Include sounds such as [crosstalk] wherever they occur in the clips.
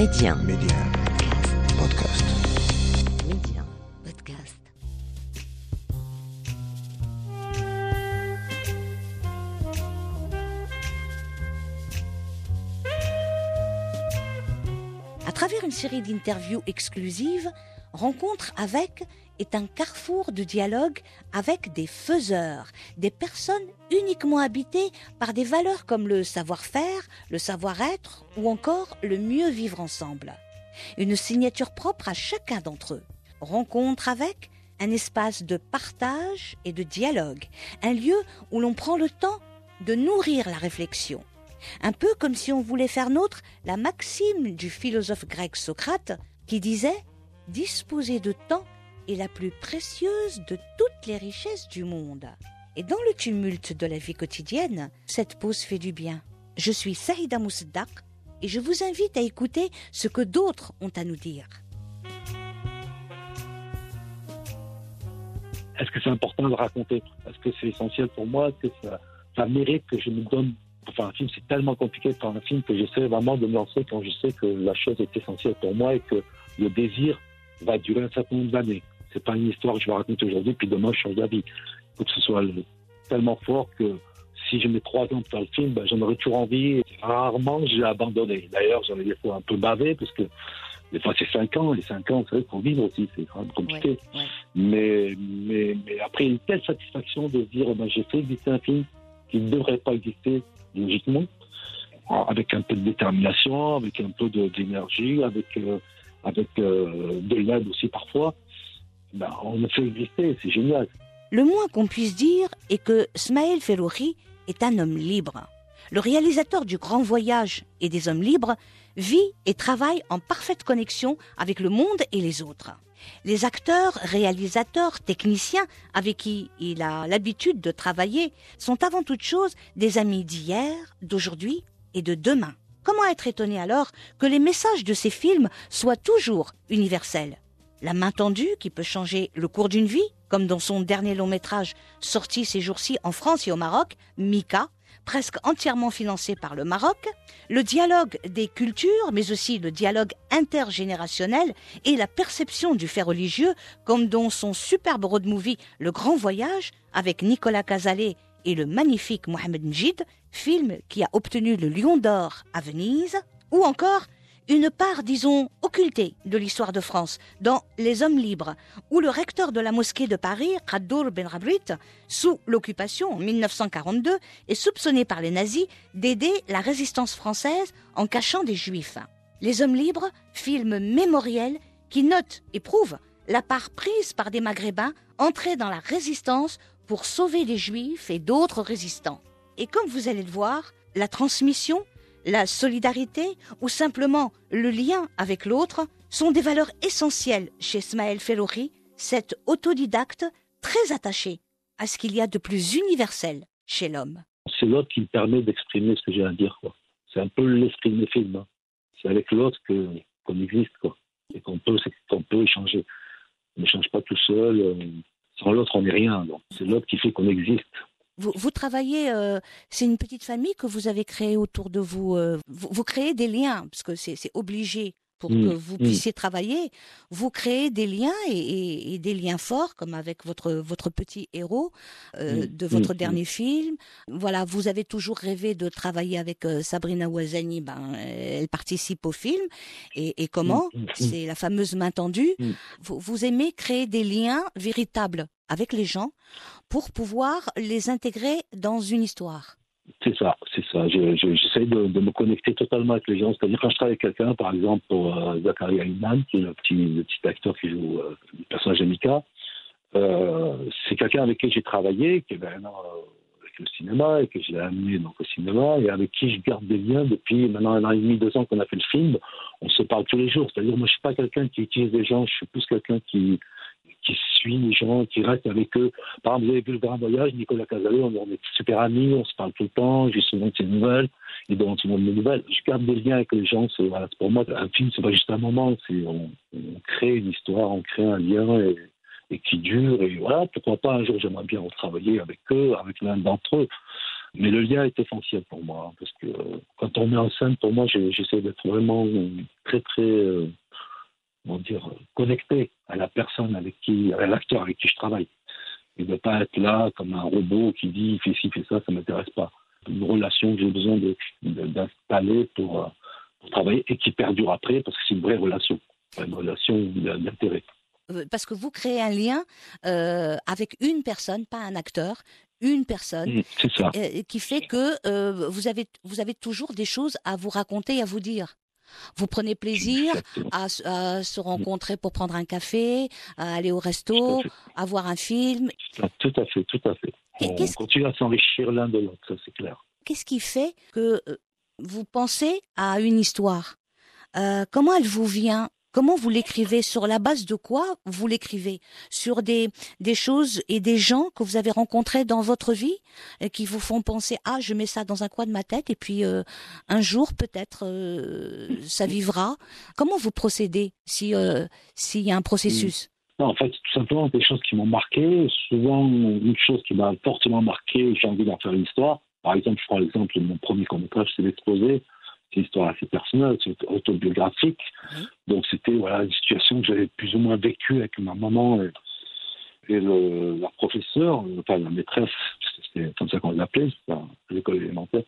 Média. Média. Podcast. Série d'interviews exclusives, Rencontre avec est un carrefour de dialogue avec des faiseurs, des personnes uniquement habitées par des valeurs comme le savoir-faire, le savoir-être ou encore le mieux vivre ensemble. Une signature propre à chacun d'entre eux. Rencontre avec un espace de partage et de dialogue, un lieu où l'on prend le temps de nourrir la réflexion. Un peu comme si on voulait faire nôtre la maxime du philosophe grec Socrate qui disait disposer de temps est la plus précieuse de toutes les richesses du monde. Et dans le tumulte de la vie quotidienne, cette pause fait du bien. Je suis Saïda Mousdak et je vous invite à écouter ce que d'autres ont à nous dire. Est-ce que c'est important de raconter? Est-ce que c'est essentiel pour moi? Est-ce que ça mérite que je me donne pour faire un film C'est tellement compliqué de faire un film que j'essaie vraiment de me lancer quand je sais que la chose est essentielle pour moi et que le désir va durer un certain nombre d'années. C'est pas une histoire que je vais raconter aujourd'hui, puis demain je change d'avis. Il faut que ce soit tellement fort que si je mets trois ans pour faire le film, ben, j'en aurais toujours envie. Rarement, j'ai abandonné. D'ailleurs, j'en ai des fois un peu bavé, parce que des fois c'est cinq ans, et cinq ans, c'est vrai, pour vivre aussi, c'est quand même compliqué. Ouais, ouais. Mais, mais, mais après, une telle satisfaction de dire, ben, j'ai fait exister un film qui ne devrait pas exister logiquement, avec un peu de détermination, avec un peu d'énergie, avec, euh, avec euh, de l'aide aussi parfois. Ben, on le fait exister, c'est génial. Le moins qu'on puisse dire est que Smaël Ferrouri est un homme libre. Le réalisateur du Grand Voyage et des Hommes libres vit et travaille en parfaite connexion avec le monde et les autres. Les acteurs, réalisateurs, techniciens avec qui il a l'habitude de travailler sont avant toute chose des amis d'hier, d'aujourd'hui et de demain. Comment être étonné alors que les messages de ces films soient toujours universels? La main tendue qui peut changer le cours d'une vie, comme dans son dernier long métrage sorti ces jours-ci en France et au Maroc, Mika, presque entièrement financé par le Maroc, le dialogue des cultures, mais aussi le dialogue intergénérationnel et la perception du fait religieux, comme dans son superbe road movie Le Grand Voyage, avec Nicolas Casalet et le magnifique Mohamed Njid, film qui a obtenu le Lion d'Or à Venise, ou encore une part, disons, occultée de l'histoire de France dans Les Hommes libres, où le recteur de la mosquée de Paris, Khadour Ben Rabrit, sous l'occupation en 1942, est soupçonné par les nazis d'aider la résistance française en cachant des juifs. Les Hommes libres, film mémoriel qui note et prouve la part prise par des Maghrébins entrés dans la résistance pour sauver les juifs et d'autres résistants. Et comme vous allez le voir, la transmission la solidarité ou simplement le lien avec l'autre sont des valeurs essentielles chez Smaël Ferrouri, cet autodidacte très attaché à ce qu'il y a de plus universel chez l'homme. C'est l'autre qui me permet d'exprimer ce que j'ai à dire. C'est un peu l'esprit de mes films. hein. C'est avec l'autre que qu'on existe et qu'on peut, qu'on peut échanger. On n'échange pas tout seul. euh, sans l'autre, on n'est rien. C'est l'autre qui fait qu'on existe. Vous, travaillez, euh, c'est une petite famille que vous avez créée autour de vous. euh, vous, créez des liens, parce que c'est obligé pour Mm, que vous mm. puissiez travailler. Vous créez des liens et, et- et des liens forts, comme avec votre, votre petit héros euh, Mm, de votre dernier film. Voilà, vous avez toujours rêvé de travailler avec euh, Sabrina Ouazani. Ben, elle participe au film. Et, et comment Mm, mm, mm. C'est la fameuse main tendue. Vous, vous aimez créer des liens véritables avec les gens pour pouvoir les intégrer dans une histoire. C'est ça, c'est ça. Je- je- J'essaie de, me connecter totalement avec les gens. C'est-à-dire quand je travaille avec quelqu'un, par exemple pour euh, Zachary Ayman, qui est le petit, le petit acteur qui joue euh, le personnage de Mika, euh, c'est quelqu'un avec qui j'ai travaillé, qui est maintenant euh, avec le cinéma et que j'ai amené donc au cinéma et avec qui je garde des liens depuis maintenant un an et demi, deux ans qu'on a fait le film. On se parle tous les jours. C'est-à-dire moi je suis pas quelqu'un qui utilise des gens, je suis plus quelqu'un qui qui suit les gens, qui reste avec eux. Par exemple, vous avez vu le grand voyage, Nicolas Casalet, on, est super amis, on se parle tout le temps, j'ai souvent de ses nouvelles, il donne souvent de mes nouvelles. Je garde des liens avec les gens, pour moi, un film, c'est pas juste un moment, c'est, on, crée une histoire, on crée un lien et, et qui dure, et voilà, pourquoi pas un jour j'aimerais bien retravailler avec eux, avec l'un d'entre eux. Mais le lien est essentiel pour moi, hein, parce que euh, quand on met en scène, pour moi, j'essaie d'être vraiment très, très, euh, comment dire, connecté à la personne avec qui, à l'acteur avec qui je travaille. Et de ne pas être là comme un robot qui dit fais ci, fais ça, ça m'intéresse pas. Une relation que j'ai besoin d'installer pour, euh, pour travailler et qui perdure après, parce que c'est une vraie relation, une relation d'intérêt. Euh, Parce que vous créez un lien euh, avec une personne, pas un acteur, une personne. Mm, ça. euh, qui fait que euh, vous avez vous avez toujours des choses à vous raconter et à vous dire. Vous prenez plaisir à, à se rencontrer pour prendre un café, à aller au à resto, fait. à voir un film. Tout à- à fait, tout à fait. On qu'est-ce- continue à s'enrichir l'un de l'autre, c'est clair. Qu'est-ce qui fait que euh, vous pensez à une histoire? Euh, Comment elle vous vient? Comment vous l'écrivez? Sur la base de quoi vous l'écrivez? Sur des, choses et des gens que vous avez rencontrés dans votre vie qui vous font penser ah je mets ça dans un coin de ma tête et puis euh, un jour peut-être euh, ça vivra. Comment vous procédez si euh, s'il y a un processus? Non, en fait, tout simplement des choses qui m'ont marqué. Souvent, une chose qui m'a fortement marqué, j'ai envie d'en faire une histoire. Par exemple, je prends l'exemple de mon premier court-métrage, c'est l'exposé. C'est une histoire assez personnelle, c'est autobiographique. Donc, c'était voilà, une situation que j'avais plus ou moins vécue avec ma maman et, et le- la professeure, enfin la maîtresse, c'était comme ça qu'on l'appelait, à l'école élémentaire.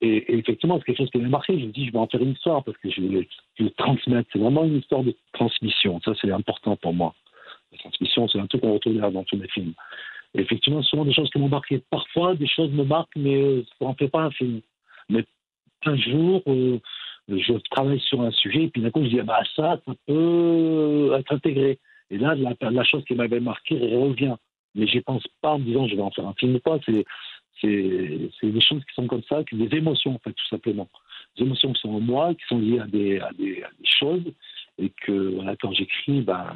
Et, et effectivement, c'est quelque chose qui m'a marqué. Je me dis, je vais en faire une histoire parce que je vais le, transmettre. C'est vraiment une histoire de transmission. Ça, c'est important pour moi. La transmission, c'est un truc qu'on retrouve dans tous mes films. Et effectivement, souvent des choses qui m'ont marqué. Parfois, des choses me marquent, mais euh, ça n'en fait pas un film. Mais un jour, euh, je travaille sur un sujet, et puis d'un coup, je dis, ah bah, ça, ça peut être intégré. Et là, la, la chose qui m'avait marqué revient. Mais j'y pense pas en me disant, je vais en faire un film ou pas. C'est, c'est, c'est des choses qui sont comme ça, des émotions, en fait, tout simplement. Des émotions qui sont en moi, qui sont liées à des, à des, à des choses, et que, voilà, quand j'écris, ben,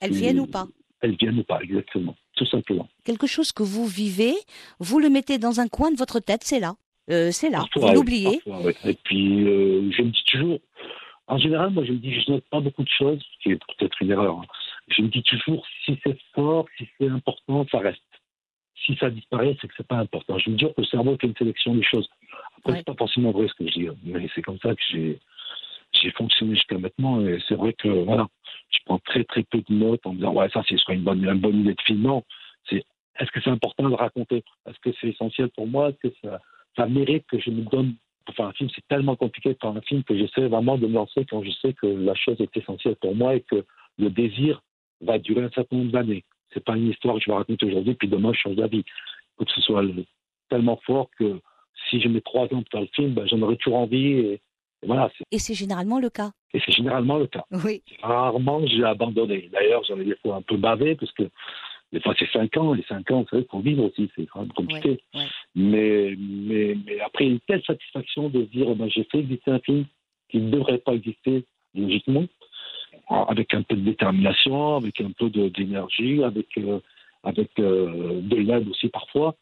Elles viennent ou pas? Elles viennent ou pas, exactement. Tout simplement. Quelque chose que vous vivez, vous le mettez dans un coin de votre tête, c'est là. Euh, c'est là. Parfois, vous l'oubliez. oui. Et puis, euh, je me dis toujours, en général, moi, je me dis, je note pas beaucoup de choses, ce qui est peut-être une erreur. hein. Je me dis toujours, si c'est fort, si c'est important, ça reste. Si ça disparaît, c'est que c'est pas important. Je me dis que le cerveau fait une sélection des choses. Après, Ouais. c'est pas forcément vrai ce que je dis, hein, mais c'est comme ça que j'ai, j'ai fonctionné jusqu'à maintenant. Et c'est vrai que, voilà, je prends très, très peu de notes en me disant, ouais, ça, ce serait une bonne, une bonne idée de film. Non, c'est, est-ce que c'est important de raconter? Est-ce que c'est essentiel pour moi? Est-ce que ça, ça mérite que je me donne pour faire un film, c'est tellement compliqué de faire un film que j'essaie vraiment de me lancer quand je sais que la chose est essentielle pour moi et que le désir va durer un certain nombre d'années. C'est pas une histoire que je vais raconter aujourd'hui, puis demain je change d'avis. Il faut que ce soit le- tellement fort que si je mets trois ans pour faire le film, ben, j'en aurai toujours envie. Et, et voilà, c'est- Et c'est généralement le cas. et c'est généralement le cas. Oui. Rarement j'ai abandonné. D'ailleurs, j'en ai des fois un peu bavé parce que des fois c'est cinq ans. Les cinq ans, vous savez, pour vivre aussi, c'est quand même compliqué. Ouais, ouais. Mais, mais, mais après, une telle satisfaction de dire, eh ben, j'ai fait exister un film qui ne devrait pas exister logiquement, avec un peu de détermination, avec un peu d'énergie, avec, euh, avec euh, de l'aide aussi parfois.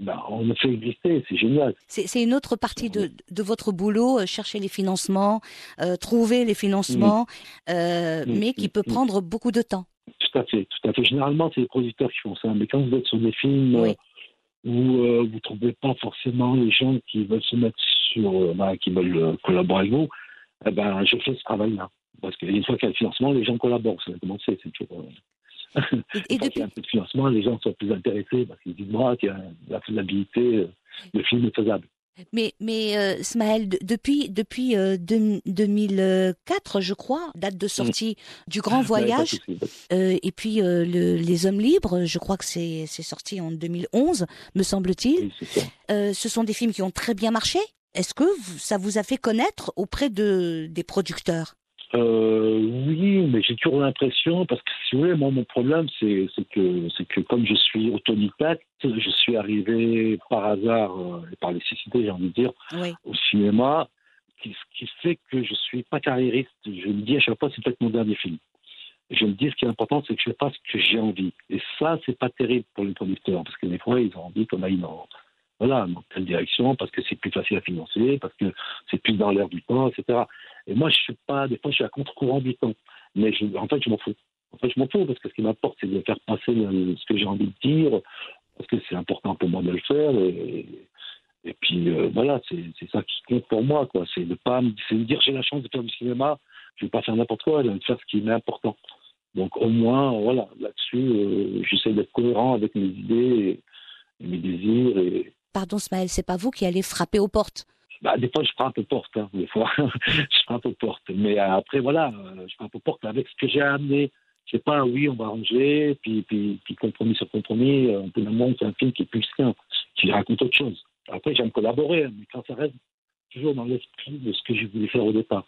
Ben, on le fait exister, c'est génial. C'est une autre partie de, de votre boulot, euh, chercher les financements, euh, trouver les financements, euh, Mm, mais qui mm, peut mm. prendre beaucoup de temps. Tout à fait, tout à fait. Généralement, c'est les producteurs qui font ça. Mais quand vous êtes sur des films Oui. euh, où euh, vous ne trouvez pas forcément les gens qui veulent se mettre sur, euh, ben, qui veulent collaborer avec vous, eh ben, je fais ce travail-là. Parce qu'une fois qu'il y a le financement, les gens collaborent. Ça a commencé, c'est toujours. Et, et [laughs] qu'il y a un peu de financement, les gens sont plus intéressés parce qu'ils disent moi qu'il y a la faisabilité, le film est faisable. Mais, mais euh, Smaël, de- depuis, depuis euh, deux- 2004, je crois, date de sortie du Grand Voyage, euh, et puis euh, le- Les Hommes Libres, je crois que c'est c'est sorti en 2011, me semble-t-il. Oui. Euh, ce sont des films qui ont très bien marché. Est-ce que vous- ça vous a fait connaître auprès de, des producteurs? Euh, oui, mais j'ai toujours l'impression, parce que si vous voulez, moi, mon problème, c'est que, c'est que comme je suis autodidacte, je suis arrivé par hasard, euh, par nécessité, j'ai envie de dire, Oui. au cinéma, qui, ce qui fait que je suis pas carriériste. Je me dis à chaque fois, c'est peut-être mon dernier film. Je me dis, ce qui est important, c'est que je fasse ce que j'ai envie. Et ça, c'est pas terrible pour les producteurs, parce que des fois, ils ont envie qu'on aille dans, voilà, dans telle direction, parce que c'est plus facile à financer, parce que c'est plus dans l'air du temps, etc. Et moi, je suis pas, des fois, je suis à contre-courant du temps. Mais je, en fait, je m'en fous. En fait, je m'en fous, parce que ce qui m'importe, c'est de faire passer ce que j'ai envie de dire, parce que c'est important pour moi de le faire. Et, et puis euh, voilà, c'est ça qui compte pour moi, quoi. C'est de pas c'est dire j'ai la chance de faire du cinéma, je vais pas faire n'importe quoi, je vais faire ce qui m'est important. Donc au moins, voilà, là-dessus, euh, j'essaie d'être cohérent avec mes idées et, mes désirs. Et... Pardon, Smaël, c'est pas vous qui allez frapper aux portes. Bah, des fois, je frappe aux portes, hein, des fois, [laughs] je frappe aux portes. Mais après, voilà, je frappe aux portes avec ce que j'ai amené. C'est pas oui, on va ranger, puis, puis, puis compromis sur compromis. On peut moment, c'est un film qui est plus qu'un, qui raconte autre chose. Après, j'aime collaborer, mais quand ça reste toujours dans l'esprit de ce que j'ai voulu faire au départ.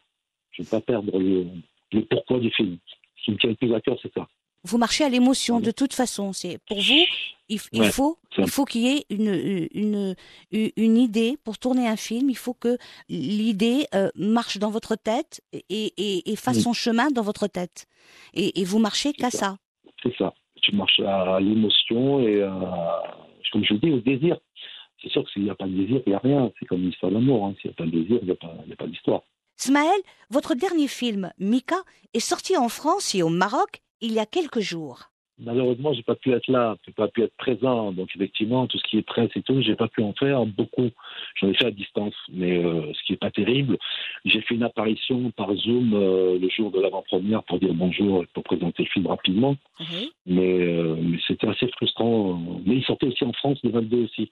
Je ne veux pas perdre le, pourquoi du film. Ce qui me tient le plus à cœur, c'est ça. Vous marchez à l'émotion de toute façon. C'est pour vous, il, faut, il faut qu'il y ait une, une, une, idée pour tourner un film. Il faut que l'idée euh, marche dans votre tête et, et, fasse son chemin dans votre tête. Et, vous marchez qu'à ça. C'est ça. Tu marches à l'émotion et, comme je dis, au désir c'est sûr que s'il n'y a pas de désir, il n'y a rien. C'est comme l'histoire d'amour. Hein. S'il n'y a pas de désir, il n'y a pas, pas d'histoire. Smaël, votre dernier film, Mika, est sorti en France et au Maroc il y a quelques jours. Malheureusement, j'ai pas pu être là, j'ai pas pu être présent. Donc effectivement, tout ce qui est presse et tout, j'ai pas pu en faire beaucoup. J'en ai fait à distance, mais euh, ce qui est pas terrible. J'ai fait une apparition par Zoom euh, le jour de l'avant-première pour dire bonjour et pour présenter le film rapidement. Mais, euh, mais c'était assez frustrant. Mais il sortait aussi en France le 22 aussi.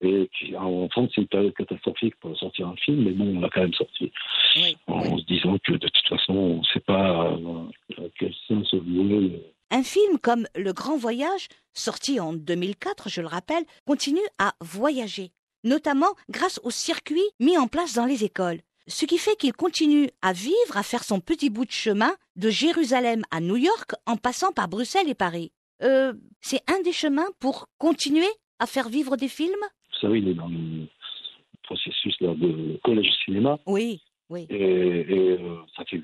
Et en France, c'est une période catastrophique pour sortir un film, mais bon, on l'a quand même sorti. en se disant que de toute façon, on ne sait pas euh, quel sens vouer. Un film comme Le Grand Voyage, sorti en 2004, je le rappelle, continue à voyager, notamment grâce aux circuits mis en place dans les écoles. Ce qui fait qu'il continue à vivre, à faire son petit bout de chemin de Jérusalem à New York en passant par Bruxelles et Paris. Euh, c'est un des chemins pour continuer à faire vivre des films? Savez, il est dans le processus de collège cinéma. Oui, oui. Et, euh, ça fait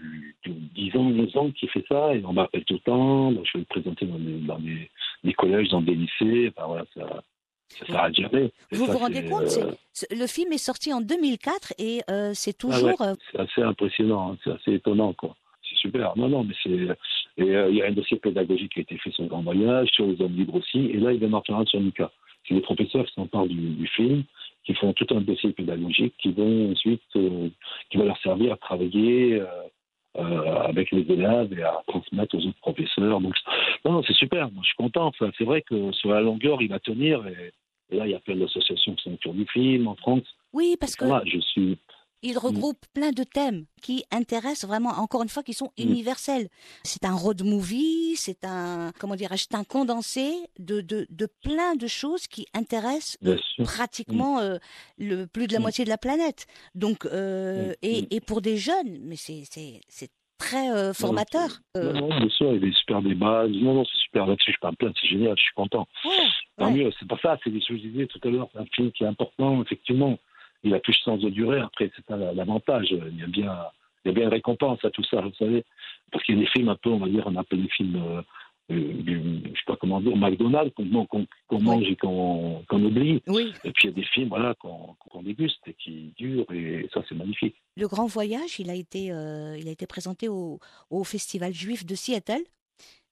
10 ans, 11 ans qu'il fait ça, et on m'appelle tout le temps. je vais le présenter dans, des, collèges, dans des lycées. Enfin, voilà, ça. Ça s'arrête jamais. Vous vous rendez compte euh, Le film est sorti en 2004 et euh, c'est ah toujours. c'est assez impressionnant, hein, c'est assez étonnant, quoi. C'est super. Non, non, mais c'est. Et il y a un dossier pédagogique qui a été fait sur le grand voyage, sur les hommes libres aussi, et là, il vient d'en faire un sur Mika c'est les professeurs qui s'emparent du, du, film, qui font tout un dossier pédagogique, qui vont ensuite, euh, qui va leur servir à travailler euh, euh, avec les élèves et à transmettre aux autres professeurs. Donc, non, c'est super. Moi, je suis content. Enfin, c'est vrai que sur la longueur, il va tenir. Et, là, il y a plein d'associations qui sont autour du film en France. Oui, parce que. je suis il regroupe plein de thèmes qui intéressent vraiment, encore une fois, qui sont mm. universels. C'est un road movie, c'est un, comment dirais-je, un condensé de, de, de, plein de choses qui intéressent euh, pratiquement mm. euh, le plus de la mm. moitié de la planète. Donc, euh, et, et, pour des jeunes, mais c'est, très formateur. Non, bien sûr, il y a des super débats. Non, non, c'est super là-dessus, je parle plein, c'est génial, je suis content. Tant mieux, c'est pas ça, c'est des choses que je disais tout à l'heure, un film qui est important, effectivement il a plus de sens de durée. Après, c'est ça l'avantage. Il y a bien, il y a bien une récompense à tout ça, vous savez. Parce qu'il y a des films un peu, on va dire, on appelle les films, euh, euh, je sais pas comment dire, McDonald's, qu'on mange et qu'on oublie. Oui. Et puis il y a des films, voilà, qu'on déguste et qui durent, et ça, c'est magnifique. Le Grand Voyage, il a été, euh, il a été présenté au, au Festival juif de Seattle.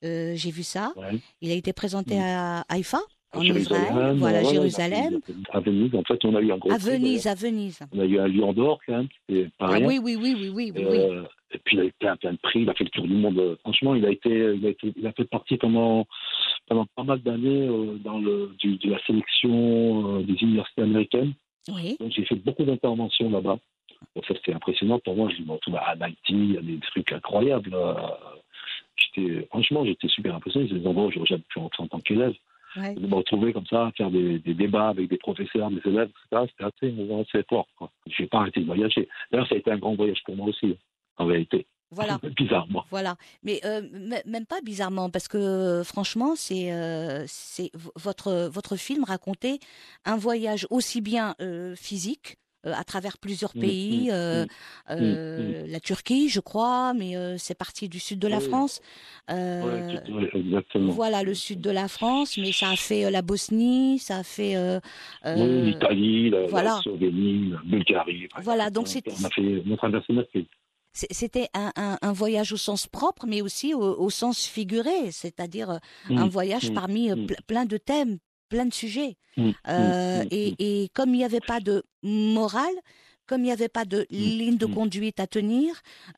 J'ai vu ça. Il a été présenté mm. à Haïfa en Israël, voilà, Jérusalem. À Venise, en fait, on a eu un gros. À Venise, à Venise. On a eu un lion d'or, quand même, c'était pas ah, Oui, oui, oui, oui, oui. oui, euh, et puis, il a eu plein, plein de prix, il a fait le tour du monde. Franchement, il a été, il a, été, il a fait partie pendant, pendant pas mal d'années euh, dans le, du, de la sélection euh, des universités américaines. Oui. Donc, j'ai fait beaucoup d'interventions là-bas. Donc, ça, c'était impressionnant pour moi. Je me retrouve à Haïti, il y a des trucs incroyables. J'étais, franchement, j'étais super impressionné. C'est des endroits où j'aurais jamais pu rentrer en tant qu'élève. Ouais. De me retrouver comme ça, faire des, des, débats avec des professeurs, des élèves, etc. C'était assez, assez fort. Je n'ai pas arrêté de voyager. D'ailleurs, ça a été un grand voyage pour moi aussi, en vérité. Voilà. [laughs] bizarrement. Voilà. Mais euh, même pas bizarrement, parce que franchement, c'est euh, votre votre film racontait un voyage aussi bien euh, physique euh, à travers plusieurs mmh, pays, mmh, euh, mmh, euh, la Turquie, je crois, mais c'est parti du sud de la France. Voilà, le sud de la France, mais ça a fait la Bosnie, ça a fait l'Italie, la, voilà. la Slovénie, la Bulgarie. Voilà, donc c'était. On a fait, on a traversé notre pays. C'était un, un, un, voyage au sens propre, mais aussi au, au sens figuré, c'est-à-dire un voyage parmi plein de thèmes, plein de sujets. Mm, Euh, mm, et, mm. et comme il n'y avait pas de morale, comme il n'y avait pas de ligne de conduite à tenir,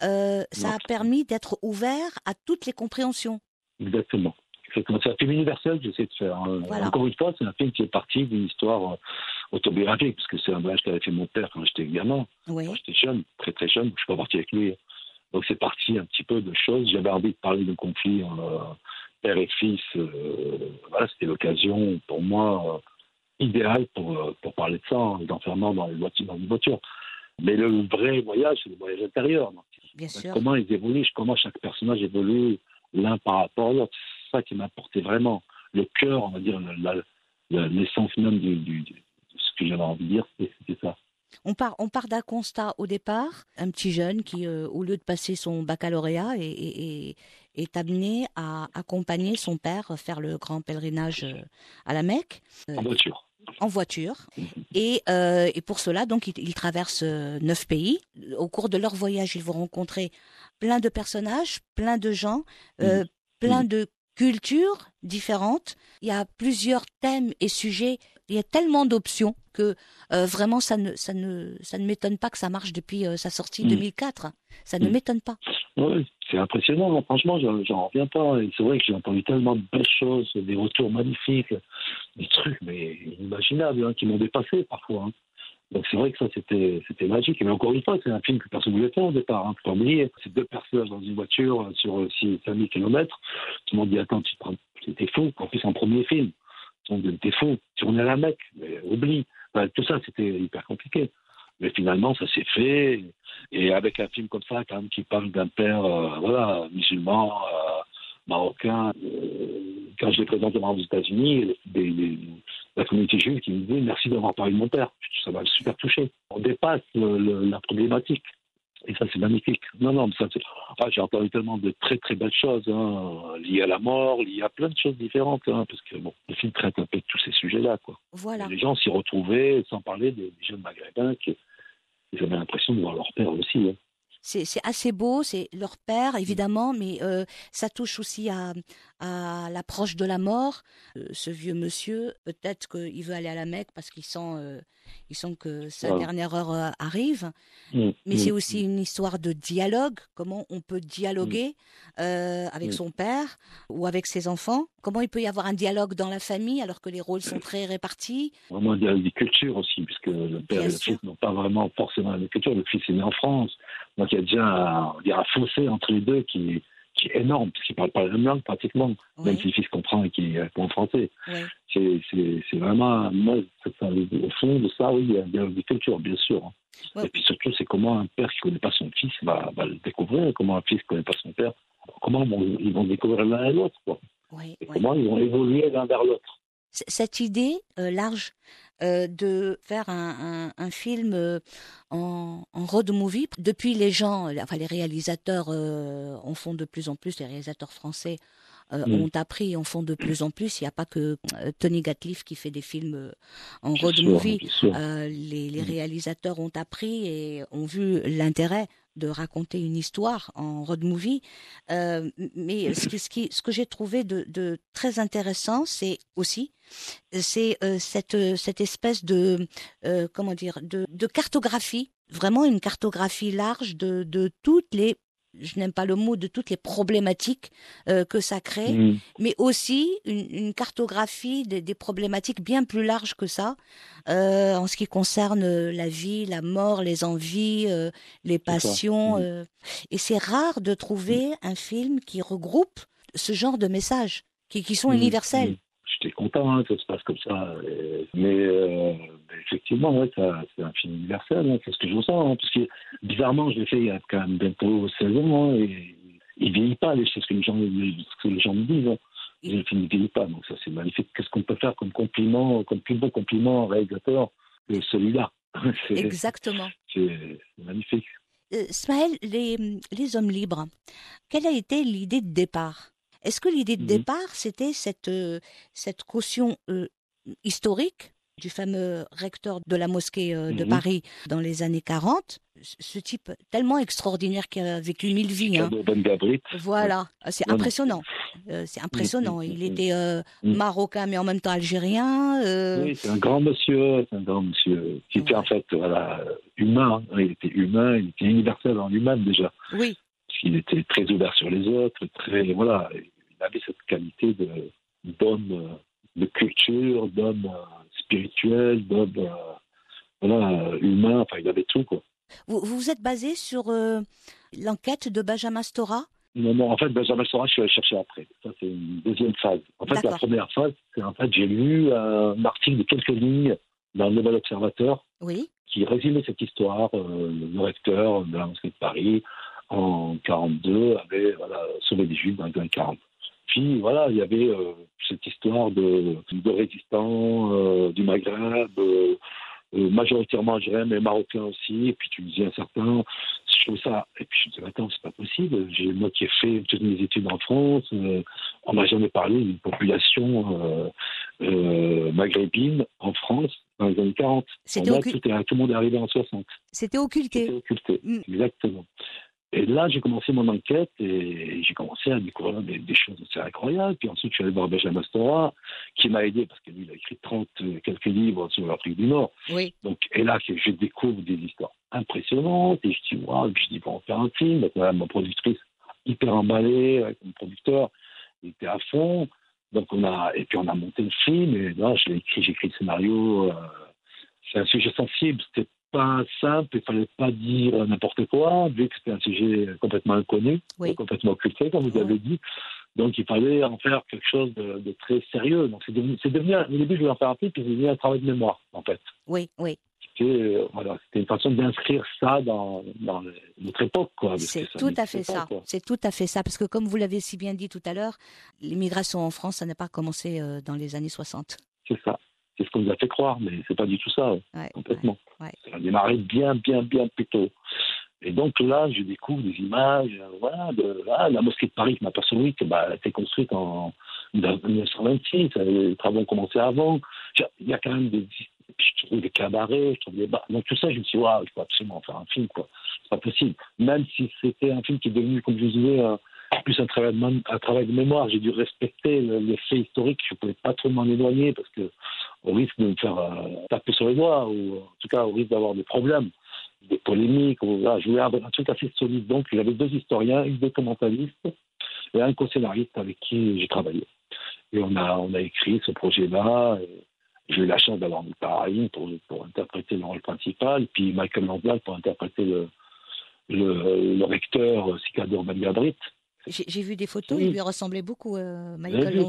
euh, ça a permis d'être ouvert à toutes les compréhensions. Exactement. C'est un film universel que j'essaie de faire. hein. Voilà. Encore une fois, c'est un film qui est parti d'une histoire euh, autobiographique, parce que c'est un voyage qu'avait fait mon père quand j'étais gamin, Oui, quand j'étais jeune, très très jeune, je suis pas parti avec lui. Donc c'est parti un petit peu de choses. J'avais envie de parler de conflit euh, père et fils. euh, voilà, c'était l'occasion pour moi euh, idéale pour, euh, pour parler de ça, hein, d'enfermement dans les voitures, dans une voiture. Mais le vrai voyage, c'est le voyage intérieur. Donc, bien sûr. comment ils évoluent, comment chaque personnage évolue l'un par rapport à l'autre. C'est ça qui m'apportait vraiment. Le cœur, on va dire, la- l'essence même du, du- du- de ce que j'avais envie de dire, c'était c'était ça. On part, on part d'un constat au départ, un petit jeune qui, euh, au lieu de passer son baccalauréat, est, est- est- amené à accompagner son père faire le grand pèlerinage euh, à la Mecque En voiture. en voiture. Et, euh, et pour cela, donc, ils, ils traversent euh, neuf pays. Au cours de leur voyage, ils vont rencontrer plein de personnages, plein de gens, euh, plein de cultures différentes. Il y a plusieurs thèmes et sujets. Il y a tellement d'options que euh, vraiment, ça ne, ça ne, ça ne m'étonne pas que ça marche depuis euh, sa sortie Mm. 2004. Ça ne Mm. m'étonne pas. Oui, c'est impressionnant. hein. Franchement, j'en reviens pas. C'est vrai que j'ai entendu tellement de belles choses, des retours magnifiques, des trucs mais inimaginables hein, qui m'ont dépassé parfois. hein. Donc c'est vrai que ça c'était c'était magique. Mais encore une fois, c'est un film que personne ne voulait faire au départ. Hein. Faut pas oublier, c'est deux personnages dans une voiture euh, sur 6 000 km. Tout le monde dit attends, tu te prends- c'était fou. En plus, en premier film, monde dit t'es fou. Tourner à la Mecque, oublie. Tout ça, c'était hyper compliqué. Mais finalement, ça s'est fait. Et avec un film comme ça, quand même, qui parle d'un père, euh, voilà, musulman, euh, marocain, euh, quand je l'ai présenté aux États-Unis, la communauté juive qui me dit merci d'avoir parlé de mon père. Ça m'a super touché. On dépasse la problématique. Et ça, c'est magnifique. Non, non, mais ça, c'est. Ah, j'ai entendu tellement de très, très belles choses, hein, liées à la mort, liées à plein de choses différentes, hein, parce que bon, le film traite un peu de tous ces sujets-là, quoi. Voilà. Et Les gens s'y retrouvaient, sans parler des, des jeunes maghrébins qui, ils avaient l'impression de voir leur père aussi. hein. C'est assez beau, c'est leur père évidemment, mais euh, ça touche aussi à, à l'approche de la mort. Euh, ce vieux monsieur, peut-être qu'il veut aller à la Mecque parce qu'il sent, euh, il sent que sa dernière heure arrive. Mm, Mais mm, c'est aussi une histoire de dialogue. Comment on peut dialoguer avec son père ou avec ses enfants Comment il peut y avoir un dialogue dans la famille alors que les rôles sont très répartis? Vraiment des, des cultures aussi, puisque le père Bien et le sûr. fils n'ont pas vraiment forcément la culture. Le fils est né en France, donc il y a déjà un, fossé entre les deux qui, qui est énorme, puisqu'ils ne parlent pas la même langue pratiquement, même Oui, si le fils comprend et qu'il répond en français. oui. C'est, vraiment, moi, ça, au fond de ça, oui, il y a des cultures, bien sûr. hein. Ouais. Et puis surtout, c'est comment un père qui ne connaît pas son fils va, va le découvrir, et comment un fils qui ne connaît pas son père, comment ils vont découvrir l'un et l'autre, quoi. Et comment ils vont évoluer l'un vers l'autre. Cette idée euh, large euh, de faire un, un- un film euh, en, en road movie. Depuis, les gens, enfin les réalisateurs en font de plus en plus, les réalisateurs français euh, Mm. ont appris et en font de plus en plus. Il n'y a pas que euh, Tony Gatliff qui fait des films euh, en road sûr, movie. les, les Mm. réalisateurs ont appris et ont vu l'intérêt de raconter une histoire en road movie. Euh, mais ce, qui, ce, qui, ce que j'ai trouvé de, de très intéressant, c'est aussi c'est euh, cette cette espèce de euh, comment dire de, de cartographie, vraiment une cartographie large de de toutes les je n'aime pas le mot de toutes les problématiques euh, que ça crée, Mm. mais aussi une, une cartographie des, des problématiques bien plus larges que ça, euh, en ce qui concerne euh, la vie, la mort, les envies, euh, les passions. Mm. et c'est rare de trouver un film qui regroupe ce genre de messages, qui, qui sont Mm, universels. J'étais content hein, que ça se passe comme ça. et- mais, euh, mais effectivement, ouais, c'est un film universel, hein, c'est ce que je ressens. hein, parce que bizarrement, je l'ai fait il y a quand même bientôt 16 ans. hein, et il ne vieillit pas, les choses que les gens, ce que les gens me disent. Le film ne vieillit pas, donc ça c'est magnifique. Qu'est-ce qu'on peut faire comme compliment, comme plus beau compliment au réalisateur que celui-là? [laughs] C'est Exactement. c'est magnifique. Euh, Smaël, les, les hommes libres, quelle a été l'idée de départ? Est-ce que l'idée de Mhm. départ, c'était cette, cette caution euh, historique du fameux recteur de la mosquée de Mhm. Paris dans les années 40. Ce- type tellement extraordinaire qui a vécu mille vies. hein. Voilà, c'est impressionnant. C'est impressionnant. Il était euh, marocain mais en même temps algérien. euh, Oui, c'est un grand monsieur, c'est un grand monsieur qui était Ouais. en fait voilà, humain. hein. Il était humain, il était universel en lui-même déjà. Oui, qu'il était très ouvert sur les autres, très voilà. Il avait cette qualité de d'homme euh, de culture, d'homme euh, spirituel, d'homme euh, voilà humain. Enfin, il avait tout quoi. vous vous êtes basé sur euh, l'enquête de Benjamin Stora? Non, non, en fait, Benjamin Sora, je suis allé chercher après. Ça, c'est une deuxième phase. En fait, la première phase, c'est en fait, j'ai lu un article de quelques lignes dans le Nouvel Observateur Oui, qui résumait cette histoire. Euh, le recteur de la mosquée de Paris, en 42, avait voilà, sauvé des Juifs dans les années 40. Puis, voilà, il y avait euh, cette histoire de, de résistants euh, du Maghreb, euh, majoritairement algériens, mais marocains aussi, et puis tunisiens certains. Je trouve ça. Et puis je me dis, attends, c'est pas possible. J'ai, moi qui ai fait toutes mes études en France, on m'a jamais parlé d'une population maghrébine en France dans les années 40. C'était Là, occu- tout, est- tout le monde est arrivé en 60. c'était occulté. C'était occulté. Mm. Exactement. Et là, j'ai commencé mon enquête et j'ai commencé à découvrir des, des choses assez incroyables. Puis ensuite, je suis allé voir Benjamin Stora, qui m'a aidé parce que lui, il a écrit 30 euh, quelques livres sur l'Afrique du Nord. Oui, Donc, et là, je découvre des histoires impressionnantes et je dis, waouh, je dis, bon, on va faire un film. Donc, ma productrice, hyper emballée, avec mon producteur, il était à fond. Donc, on a, et puis on a monté le film et là, je l'ai écrit, j'ai écrit le scénario. euh, c'est un sujet sensible, c'était pas simple, il fallait pas dire n'importe quoi, vu que c'était un sujet complètement inconnu, Oui. complètement occulté, comme vous avez dit. Donc, il fallait en faire quelque chose de, de très sérieux. Donc, c'est devenu, devenu, au début, je voulais en faire un puis c'est devenu un travail de mémoire, en fait oui, oui. c'était euh, voilà, une façon d'inscrire ça dans, notre époque. C'est tout à fait ça. C'est tout à fait ça. Parce que comme vous l'avez si bien dit tout à l'heure, l'immigration en France, ça n'a pas commencé euh, dans les années 60. C'est ça. C'est ce qu'on nous a fait croire, mais c'est pas du tout ça, Ouais, complètement. ouais, ouais. Ça a démarré bien, bien, bien plus tôt. Et donc là, je découvre des images, euh, voilà, de ah, la mosquée de Paris qui m'a que bah, a été construite en, en 1926, euh, les travaux ont commencé avant. Il y a quand même des, je trouve des cabarets, je trouve des bars. Donc tout ça, je me suis dit, waouh, il faut absolument faire un film, quoi. C'est pas possible. Même si c'était un film qui est devenu, comme je vous disais, un- plus un travail, de, un travail de mémoire, j'ai dû respecter le- les faits historiques, je ne pouvais pas trop m'en éloigner parce que au risque de me faire euh, taper sur les doigts, ou en tout cas au risque d'avoir des problèmes, des polémiques. Ou, voilà, je voulais avoir un truc assez solide. Donc j'avais deux historiens, une documentaliste et un co-scénariste avec qui j'ai travaillé. Et on a, on a écrit ce projet-là. et J'ai eu la chance d'avoir Paris pour, pour interpréter le rôle principal, puis Michael Landal pour interpréter le, le, le recteur euh, Sikador Ben Gabrit. J'ai vu des photos, Oui. il lui ressemblait beaucoup, euh, Michael vu.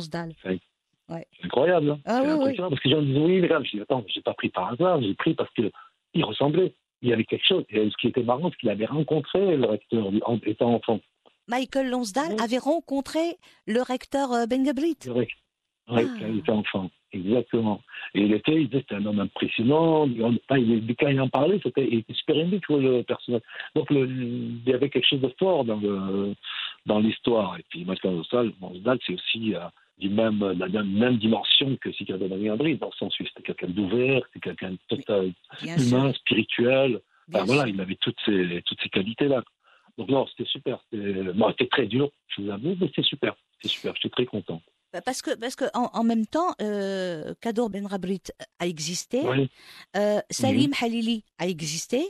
Lonsdal. C'est incroyable. Hein Ah c'est oui, oui. parce que les gens disent oui, mais là, je dis attends, j'ai pas pris par hasard, j'ai pris parce que il ressemblait. Il y avait quelque chose. Et ce qui était marrant, c'est qu'il avait rencontré le recteur en étant enfant. Michael Lonsdal Oui. avait rencontré le recteur euh, Ben Gabrit. Oui, Ah. quand il était enfant. Exactement. Et il était, il disait, c'était un homme impressionnant. Enfin, il- quand il en parlait, c'était, il était super tu vois, le personnage. Donc, le- il y avait quelque chose de fort dans, le, dans l'histoire. Et puis, Michael Lonsdal, Lonsdal, c'est aussi euh, du même, de la même, dimension que Sikador Ben Gabrit, dans le sens où c'était quelqu'un d'ouvert, c'était quelqu'un de total, Bien sûr. humain, spirituel. Enfin, voilà, il avait toutes ces, toutes ces qualités-là. Donc non, c'était super. C'était bon, c'était très dur, je vous avoue, mais c'est super. C'est super, j'étais très content. Bah, Parce que, parce que en, en même temps, euh, Kador Ben Rabrit a existé, Oui, euh, Salim Halili a existé.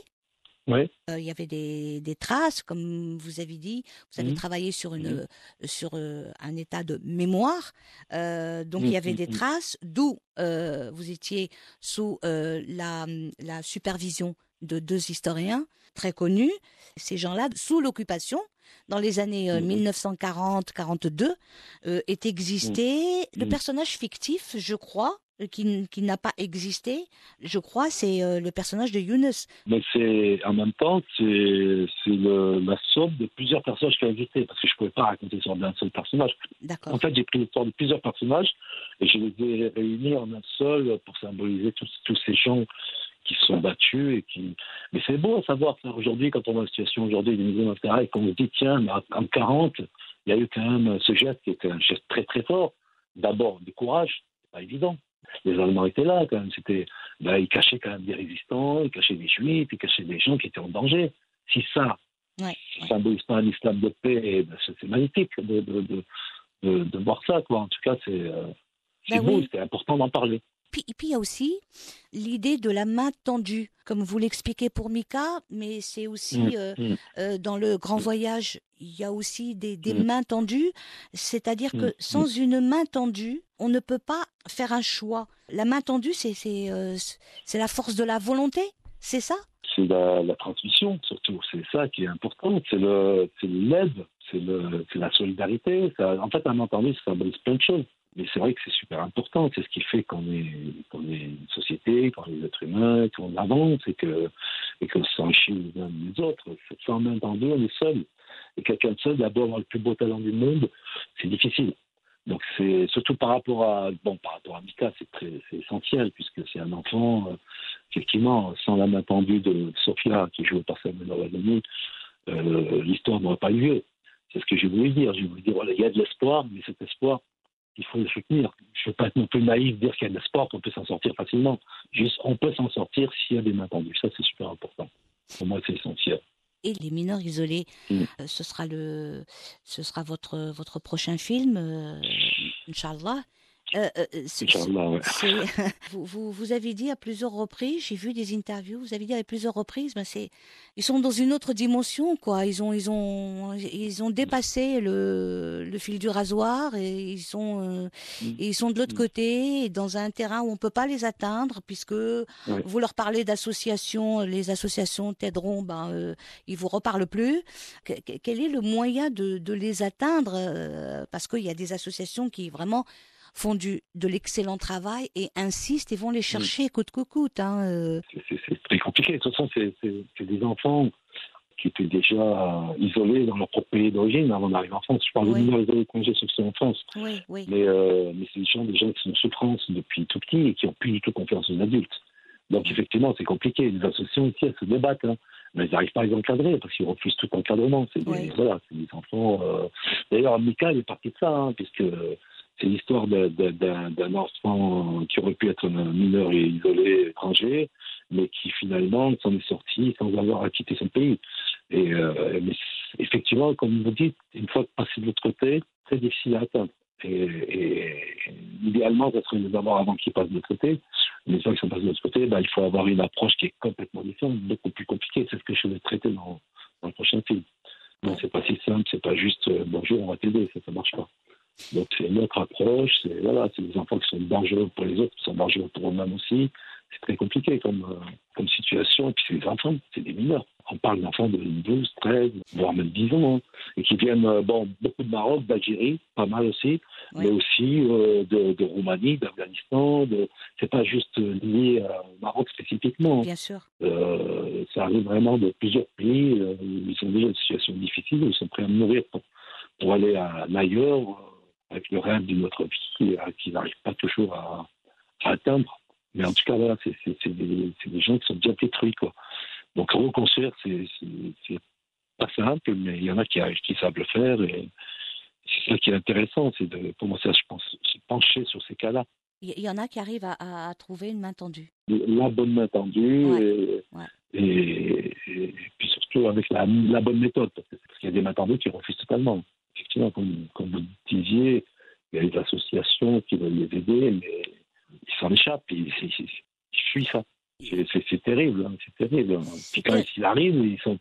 Oui, Euh, il y avait des, des traces, comme vous avez dit. Vous avez Mhm. travaillé sur, une, Mhm. euh, sur euh, un état de mémoire. Euh, donc, il y avait des traces, d'où vous étiez sous la, la supervision de deux historiens très connus. Ces gens-là, sous l'occupation, dans les années euh, Mhm. 1940-42, euh, est existé le personnage fictif, je crois, qui, n- qui n'a pas existé. Je crois, c'est euh, le personnage de Younes. mais c'est en même temps, c'est la somme de plusieurs personnages qui ont existé, parce que je ne pouvais pas raconter l'histoire d'un seul personnage. D'accord. En fait, j'ai pris l'histoire de plusieurs personnages et je les ai réunis en un seul pour symboliser tous, tous ces gens qui se sont battus et qui. Mais c'est beau à savoir ça aujourd'hui quand on voit la situation aujourd'hui des musées etc. et qu'on se dit tiens, en 40, il y a eu quand même ce geste qui était un geste très très fort. D'abord du courage, c'est pas évident. Les Allemands étaient là quand même. C'était, ben, ils cachaient quand même des résistants, ils cachaient des juifs, ils cachaient des gens qui étaient en danger. Si ça, Ouais, ne pas un islam de paix, ben, c'est magnifique de, de, de, voir ça. Quoi. En tout cas, c'est euh, c'est Ben beau, oui. c'est important d'en parler. Puis, et puis il y a aussi l'idée de la main tendue, comme vous l'expliquez pour Mika, mais c'est aussi Mm, euh, mm. euh, dans le grand voyage, il y a aussi des, des Mm. mains tendues, c'est-à-dire que Mm, sans une main tendue, on ne peut pas faire un choix. La main tendue, c'est c'est euh, la force de la volonté, c'est ça? C'est la, la transmission surtout. C'est ça qui est important. C'est le, c'est l'aide, c'est le, c'est la solidarité. Ça, en fait, un entendu, ça symbolise plein de choses. Mais c'est vrai que c'est super important. C'est ce qui fait qu'on est, qu'on est une société, qu'on est des êtres humains, qu'on avance et que, et qu'on s'enrichit les uns des autres. Sans main tendue, on est seul. Et quelqu'un de seul, d'abord avoir le plus beau talent du monde, c'est difficile. Donc c'est surtout par rapport à bon par rapport à Mika, c'est très c'est essentiel puisque c'est un enfant euh, effectivement sans la main tendue de Sofia qui joue par Samuel Wadani, euh, l'histoire n'aurait pas eu lieu. C'est ce que j'ai voulu dire. J'ai voulu dire voilà il y a de l'espoir, mais cet espoir il faut le soutenir. Je ne veux pas être non plus naïf dire qu'il y a de l'espoir qu'on peut s'en sortir facilement. Juste on peut s'en sortir s'il y a des mains tendues. Ça c'est super important. Pour moi c'est essentiel. Et les mineurs isolés, Mm. euh, ce sera le, ce sera votre votre prochain film, euh, Inch'Allah. Euh, euh, Inch'Allah, ouais. [laughs] vous, vous, vous avez dit à plusieurs reprises, j'ai vu des interviews, vous avez dit à plusieurs reprises, ben c'est, ils sont dans une autre dimension, quoi. Ils ont, ils ont, ils ont dépassé le, le fil du rasoir et ils sont, euh, Mm. et ils sont de l'autre Mm. côté, dans un terrain où on peut pas les atteindre, puisque vous leur parlez d'associations, les associations t'aideront, ben, euh, ils vous reparlent plus. Que- que- quel est le moyen de, de les atteindre euh, Parce qu'il y a des associations qui vraiment font du, de l'excellent travail et insistent et vont les chercher coûte que coûte. Hein, euh. c'est- très compliqué. De toute façon, c'est des enfants qui étaient déjà isolés dans leur propre pays d'origine avant d'arriver en France. Je parle Oui. de mineurs isolés qui sont en France. Oui, oui. Mais, euh, mais c'est des gens, des gens qui sont en souffrance depuis tout petit et qui n'ont plus du tout confiance aux adultes. Donc effectivement, c'est compliqué. Les associations ici, elles se débattent. hein. Mais ils n'arrivent pas à les encadrer parce qu'ils refusent tout encadrement. C'est des, Oui. voilà, des enfants. euh, D'ailleurs, Mika, il est parti de ça, hein, puisque c'est l'histoire d'un enfant qui aurait pu être un mineur et isolé étranger, mais qui finalement s'en est sorti sans avoir quitté son pays. Et euh, mais effectivement, comme vous dites, une fois passé de l'autre côté, très difficile à atteindre. Et, et idéalement, ça serait d'abord avant qu'ils passent de l'autre côté. Mais une fois qu'ils sont passés de l'autre côté, bah, il faut avoir une approche qui est complètement différente, beaucoup plus compliquée. C'est ce que je vais traiter dans, dans le prochain film. Donc c'est pas si simple, c'est pas juste euh, bonjour, on va t'aider, ça, ça marche pas. Donc c'est une autre approche, c'est voilà, c'est des enfants qui sont dangereux pour les autres, qui sont dangereux pour eux-mêmes aussi. C'est très compliqué comme, euh, comme situation. Et puis c'est des enfants, c'est des mineurs. On parle d'enfants de 12, 13, voire même 10 ans, hein, et qui viennent, euh, bon, beaucoup de Maroc, d'Algérie, pas mal aussi, Oui. mais aussi euh, de, de Roumanie, d'Afghanistan. De... C'est pas juste lié au Maroc spécifiquement. Bien sûr. Ça arrive vraiment de plusieurs pays. où ils sont déjà dans une situation difficile, où ils sont prêts à mourir pour, pour aller à ailleurs avec le rêve d'une autre vie euh, qu'ils n'arrivent pas toujours à, à atteindre. Mais en tout cas, voilà, c'est des, gens qui sont déjà détruits. Quoi. Donc reconstruire, c'est pas simple, mais il y en a qui, qui savent le faire. Et c'est ça qui est intéressant, c'est de commencer à se pense- se pencher sur ces cas-là. Il y, en a qui arrivent à, à- à trouver une main tendue. la bonne main tendue Ouais, et, ouais. Et, et puis surtout avec la, la bonne méthode parce qu'il y a des mains tendues qui refusent totalement. Effectivement, comme, comme vous disiez, il y a des associations qui veulent les aider, mais ils s'en échappent, ils, ils, ils- ils fuient ça. C'est- terrible, hein, c'est terrible. Puis quand ils arrivent, ils sont,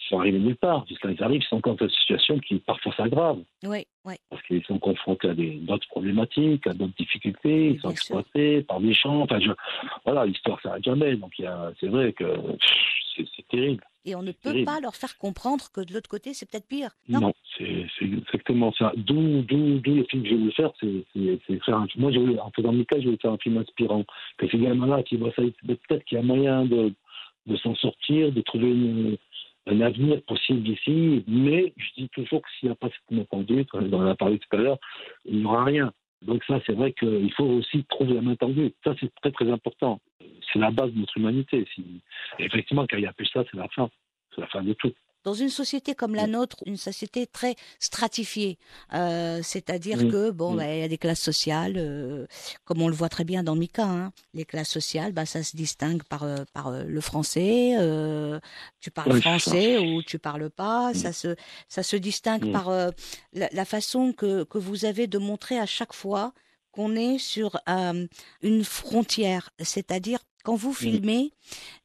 ils sont arrivés nulle part. Puis quand ils arrivent, ils sont encore dans une situation qui parfois s'aggrave Oui, oui. parce qu'ils sont confrontés à d'autres problématiques, à d'autres difficultés, ils sont Bien sûr. exploités par des champs. Enfin, je- voilà, l'histoire s'arrête jamais. Donc, c'est vrai que c'est terrible. Et on ne peut Terrible. pas leur faire comprendre que de l'autre côté, c'est peut-être pire. Non. Non, c'est exactement ça. D'où d'où d'où le film que j'ai voulu faire, c'est c'est- c'est faire un Moi, j'ai voulu- en faisant Mika, j'ai voulu faire un film inspirant. Que ces gamins-là qui voient ça, peut-être qu'il y a moyen de, de s'en sortir, de trouver une- un avenir possible ici. Mais je dis toujours que s'il n'y a pas cette main tendue, comme on en a parlé tout à l'heure, il n'y aura rien. Donc ça, c'est vrai qu'il faut aussi trouver la main tendue. Ça, c'est très très important. C'est la base de notre humanité. Si... Effectivement, quand il n'y a plus ça, c'est la fin. C'est la fin de tout. Dans une société comme la nôtre, une société très stratifiée, euh, c'est-à-dire Mm. que bon, Mm. bah, il y a des classes sociales, euh, comme on le voit très bien dans Mika. Hein. Les classes sociales, bah, ça se distingue par euh, par le français. tu parles Oui, français ou tu parles pas. Mm. Ça se ça se distingue Mm. par la, la façon que que vous avez de montrer à chaque fois qu'on est sur euh, une frontière, c'est-à-dire quand vous filmez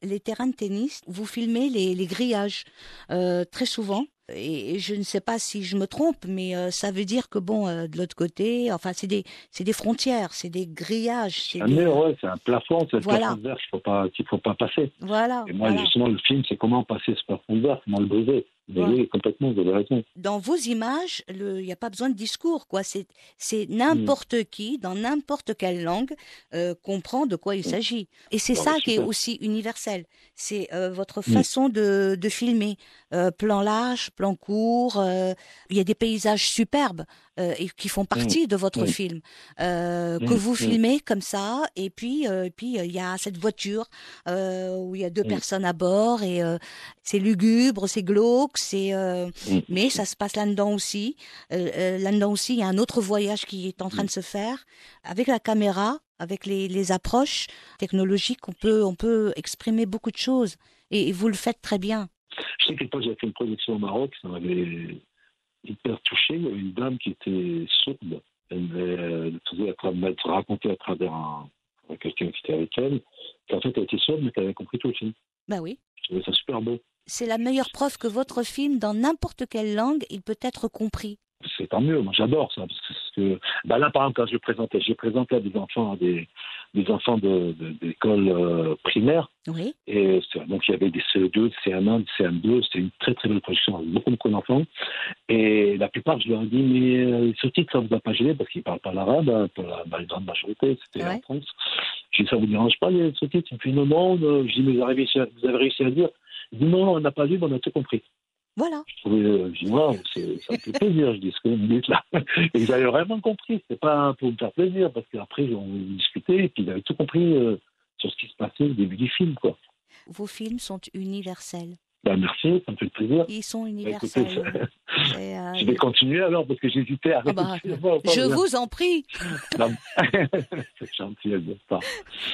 les terrains de tennis, vous filmez les, les grillages euh, très souvent. Et je ne sais pas si je me trompe, mais euh, ça veut dire que bon, euh, de l'autre côté, enfin, c'est des, c'est des frontières, c'est des grillages, c'est Un des... mur, ouais, c'est un plafond, c'est le Voilà. plafond de verre qu'il faut pas, qu'il faut pas passer. Voilà, Et moi, voilà. justement, le film, c'est comment passer ce plafond de verre, comment le briser. Avez complètement, vous avez raison. Dans vos images, il n'y a pas besoin de discours, quoi. C'est, c'est n'importe qui, dans n'importe quelle langue, euh, comprend de quoi il s'agit. Et c'est Ah, ça bah, qui est aussi universel. C'est euh, votre Mm. façon de, de filmer, Euh, plan large, plan court. euh, il y a des paysages superbes et qui font partie de votre Mm. film euh, que Mm. vous filmez comme ça. Et puis, euh, et puis euh, il y a cette voiture euh, où il y a deux personnes à bord et euh, c'est lugubre, c'est glauque, c'est euh, mais ça se passe là-dedans aussi. Euh, euh, là-dedans aussi, il y a un autre voyage qui est en train de se faire avec la caméra, avec les, les approches technologiques. On peut, on peut exprimer beaucoup de choses et, et vous le faites très bien. Je sais qu'une fois, j'avais fait une production au Maroc, ça m'avait hyper touché. Il y avait une dame qui était sourde. Elle faisait à travers- raconté à travers un, quelqu'un qui était avec elle, qu'en fait, elle était sourde, mais qu'elle avait compris tout le film. Ben oui. Je trouvais ça super beau. C'est la meilleure preuve que votre film, dans n'importe quelle langue, il peut être compris. C'est tant mieux, moi j'adore ça. Parce que, bah là, par exemple, quand je présentais, j'ai présenté à des enfants, à des, des enfants de, de- d'école euh, primaire. Oui. Et donc il y avait des CE2, de CM1, de CM2. C'était une très très belle production avec beaucoup beaucoup d'enfants. Et la plupart, je leur ai dit, mais euh, ce titre, ça vous a pas gêné parce qu'ils ne parlent pas l'arabe, hein, pour la, la grande majorité, c'était Ouais. en France. J'ai dit, ça vous dérange pas les, ce titre? Me fait, non, non, non. Je dis, mais vous avez réussi à, vous avez réussi à dire non, on n'a pas vu, mais on a tout compris. Voilà. Je trouvais, euh, je dis, c'est- ça me fait plaisir, je dis ce que vous me dites là. Et ils avaient vraiment compris, c'était pas pour me faire plaisir, parce qu'après, on discutait, et puis ils avaient tout compris euh, sur ce qui se passait au début du film, quoi. Vos films sont universels. Ben, merci, ça me fait plaisir. Ils sont Bah, universels. C'est, [laughs] euh, je vais continuer alors, parce que j'hésitais à Ah bah, je vous en prie. [laughs] C'est gentil.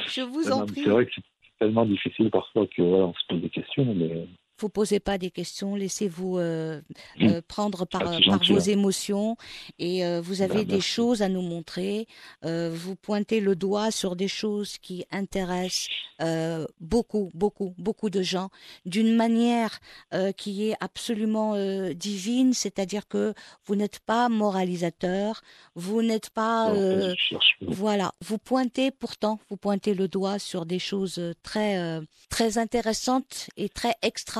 Je vous en prie. C'est vrai que c'est tellement difficile parfois que ouais, on se pose des questions, mais Vous posez pas des questions, laissez-vous euh, Mm. euh, prendre par, Ah, par vos hein. émotions et euh, vous avez Ben, des merci. choses à nous montrer. Euh, vous pointez le doigt sur des choses qui intéressent euh, beaucoup, beaucoup, beaucoup de gens d'une manière euh, qui est absolument euh, divine, c'est-à-dire que vous n'êtes pas moralisateur, vous n'êtes pas... non, euh, voilà, vous pointez pourtant, vous pointez le doigt sur des choses très euh, très intéressantes et très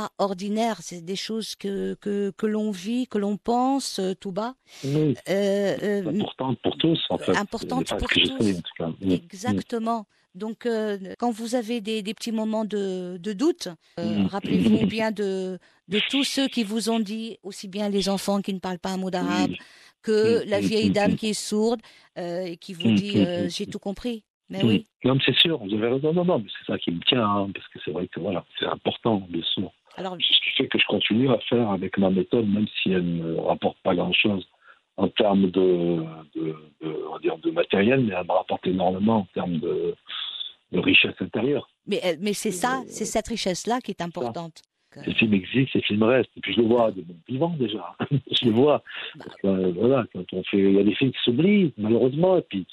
extraordinaires. C'est des choses que que, que l'on vit, que l'on pense euh, tout bas. Oui, Euh, euh, importante pour tous, en fait. Importante pour tous. sais, en tout cas. Mm. exactement. Donc, euh, quand vous avez des, des petits moments de, de doute, euh, Mm. rappelez-vous [laughs] bien de, de tous ceux qui vous ont dit, aussi bien les enfants qui ne parlent pas un mot d'arabe, que Mm, la vieille dame qui est sourde euh, et qui vous dit, j'ai tout compris. Mais oui. Non, c'est sûr, vous avez raison. Non, non, mais c'est ça qui me tient, hein, parce que c'est vrai que voilà, c'est important, bien sûr. Alors, C'est ce qui fait que je continue à faire avec ma méthode, même si elle ne rapporte pas grand-chose en termes de, de, de- on va dire de matériel, mais elle me rapporte énormément en termes de, de richesse intérieure. Mais, euh, mais c'est ça, c'est cette richesse-là qui est importante. Ces films existent, ces films restent. Et puis je le vois de vivant déjà. [laughs] je le vois. Bah. Euh, voilà, quand on fait, il y a des films qui s'oublient, malheureusement, et puis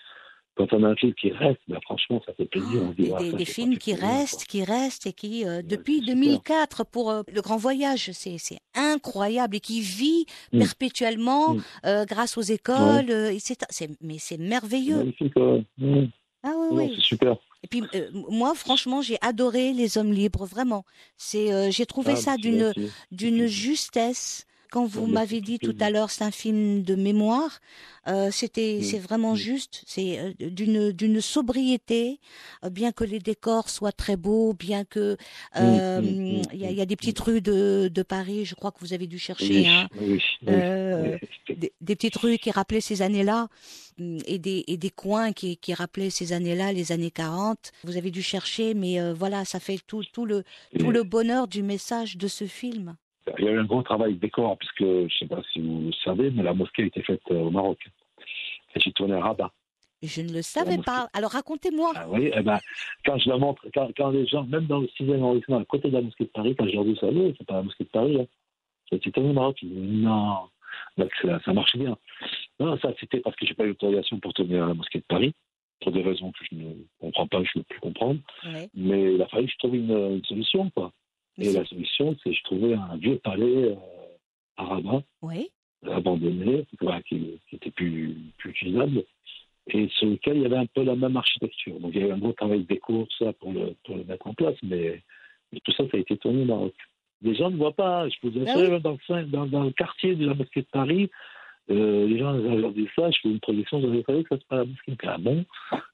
quand on a un film qui reste, ben, franchement, ça fait plaisir. On se dit, des, voilà, des- ça, des c'est films qui restent, qui restent et qui, euh, depuis c'est super. 2004, pour euh, le Grand Voyage, c'est incroyable et qui vit Mm. perpétuellement Mm. euh, grâce aux écoles. et mais c'est merveilleux. Magnifique. Mm. Ah oui. C'est super. Et puis euh, moi, franchement, j'ai adoré Les Hommes libres, vraiment. C'est, euh, j'ai trouvé Ah, ça d'une d'une justesse. Quand vous m'avez dit tout à l'heure, c'est un film de mémoire, euh, c'était, c'est vraiment juste. C'est euh, d'une d'une sobriété, euh, bien que les décors soient très beaux, bien que il y, a, il y a des petites rues de, de Paris, je crois que vous avez dû chercher, Oui, hein, euh, des, des petites rues qui rappelaient ces années-là mm, et des, et des coins qui, qui rappelaient ces années-là, les années 40. Vous avez dû chercher, mais voilà, ça fait tout, tout, le, tout le bonheur du message de ce film. Il y a eu un gros travail de décor, puisque je ne sais pas si vous le savez, mais la mosquée a été faite euh, au Maroc. Et j'ai tourné à Rabat. Je ne le savais pas. Alors racontez-moi. Ah oui, eh ben, quand je la montre, quand, quand les gens, même dans le 6e arrondissement, à côté de la mosquée de Paris, quand je leur dis ça, c'est pas la mosquée de Paris, hein. tourné au Maroc. Ils disent non, Donc, ça, ça marche bien. Non, ça c'était parce que j'ai pas eu l'autorisation pour tourner à la mosquée de Paris, pour des raisons que je ne comprends pas, je ne veux plus comprendre. Ouais. Mais il a fallu que je trouve une, une solution, quoi. Et la solution, c'est que je trouvais un vieux palais euh, à Rabat, Oui. abandonné, voilà, qui, qui était plus, plus utilisable, et sur lequel il y avait un peu la même architecture. Donc il y avait un gros travail de déco, tout ça, pour le, pour le mettre en place, mais, mais tout ça, ça a été tourné au Maroc. Les gens ne voient pas, hein. je vous Ah assurer, dans, le, dans, dans le quartier de la mosquée de Paris, euh, les gens regardaient ça, je fais une projection, vous savez que ça c'est pas la mosquée. Ah bon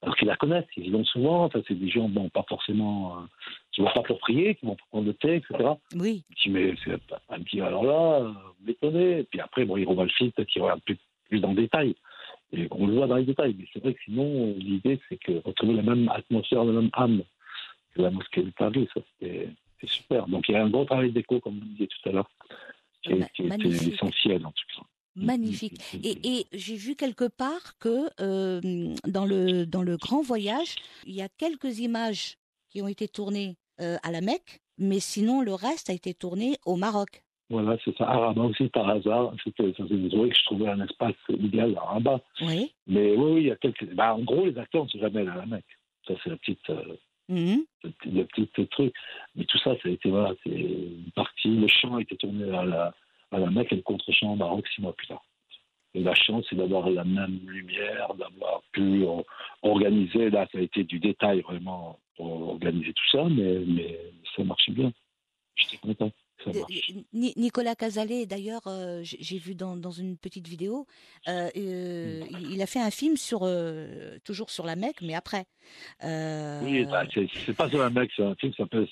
Alors qu'ils la connaissent, ils y vont souvent, enfin, c'est des gens, bon, pas forcément, euh, qui vont pas pour prier, qui vont prendre le thé, etc. Oui. C'est pas- un petit, alors là, euh. Et puis après, bon, il revoit le film, peut-être qu'il regarde plus, plus dans le détail. Et on le voit dans les détails. Mais c'est vrai que sinon, l'idée, c'est que retrouver la même atmosphère, la même âme que la mosquée de Paris, ça, c'est super. Donc il y a un gros travail d'écho, comme vous disiez tout à l'heure, qui, est- qui essentiel en tout cas. Magnifique. Et, et j'ai vu quelque part que euh, dans, le, dans le grand voyage, il y a quelques images qui ont été tournées euh, à la Mecque, mais sinon le reste a été tourné au Maroc. Voilà, c'est ça. À Rabat aussi, par hasard, c'était c'est vrai que je trouvais un espace idéal à Rabat. Oui. Mais oui, oui, il y a quelques. Bah, en gros, les acteurs ne sont jamais allés à la Mecque. Ça, c'est la petite. euh, Mhm. le petit, le truc. Mais tout ça, ça a été, voilà, c'est une partie. Le chant a été tourné à la, à la Mecque et le contre-chant au Maroc six mois plus tard. Et la chance, c'est d'avoir la même lumière, d'avoir pu euh, organiser. Là, ça a été du détail vraiment organiser tout ça, mais, mais ça marchait bien. J'étais content. De- Nicolas Casalet, d'ailleurs, euh, j'ai vu dans, dans une petite vidéo, euh, euh, il il a fait un film sur toujours sur la Mecque, mais après. Oui, bah, c'est pas sur la Mecque, c'est un film qui s'appelle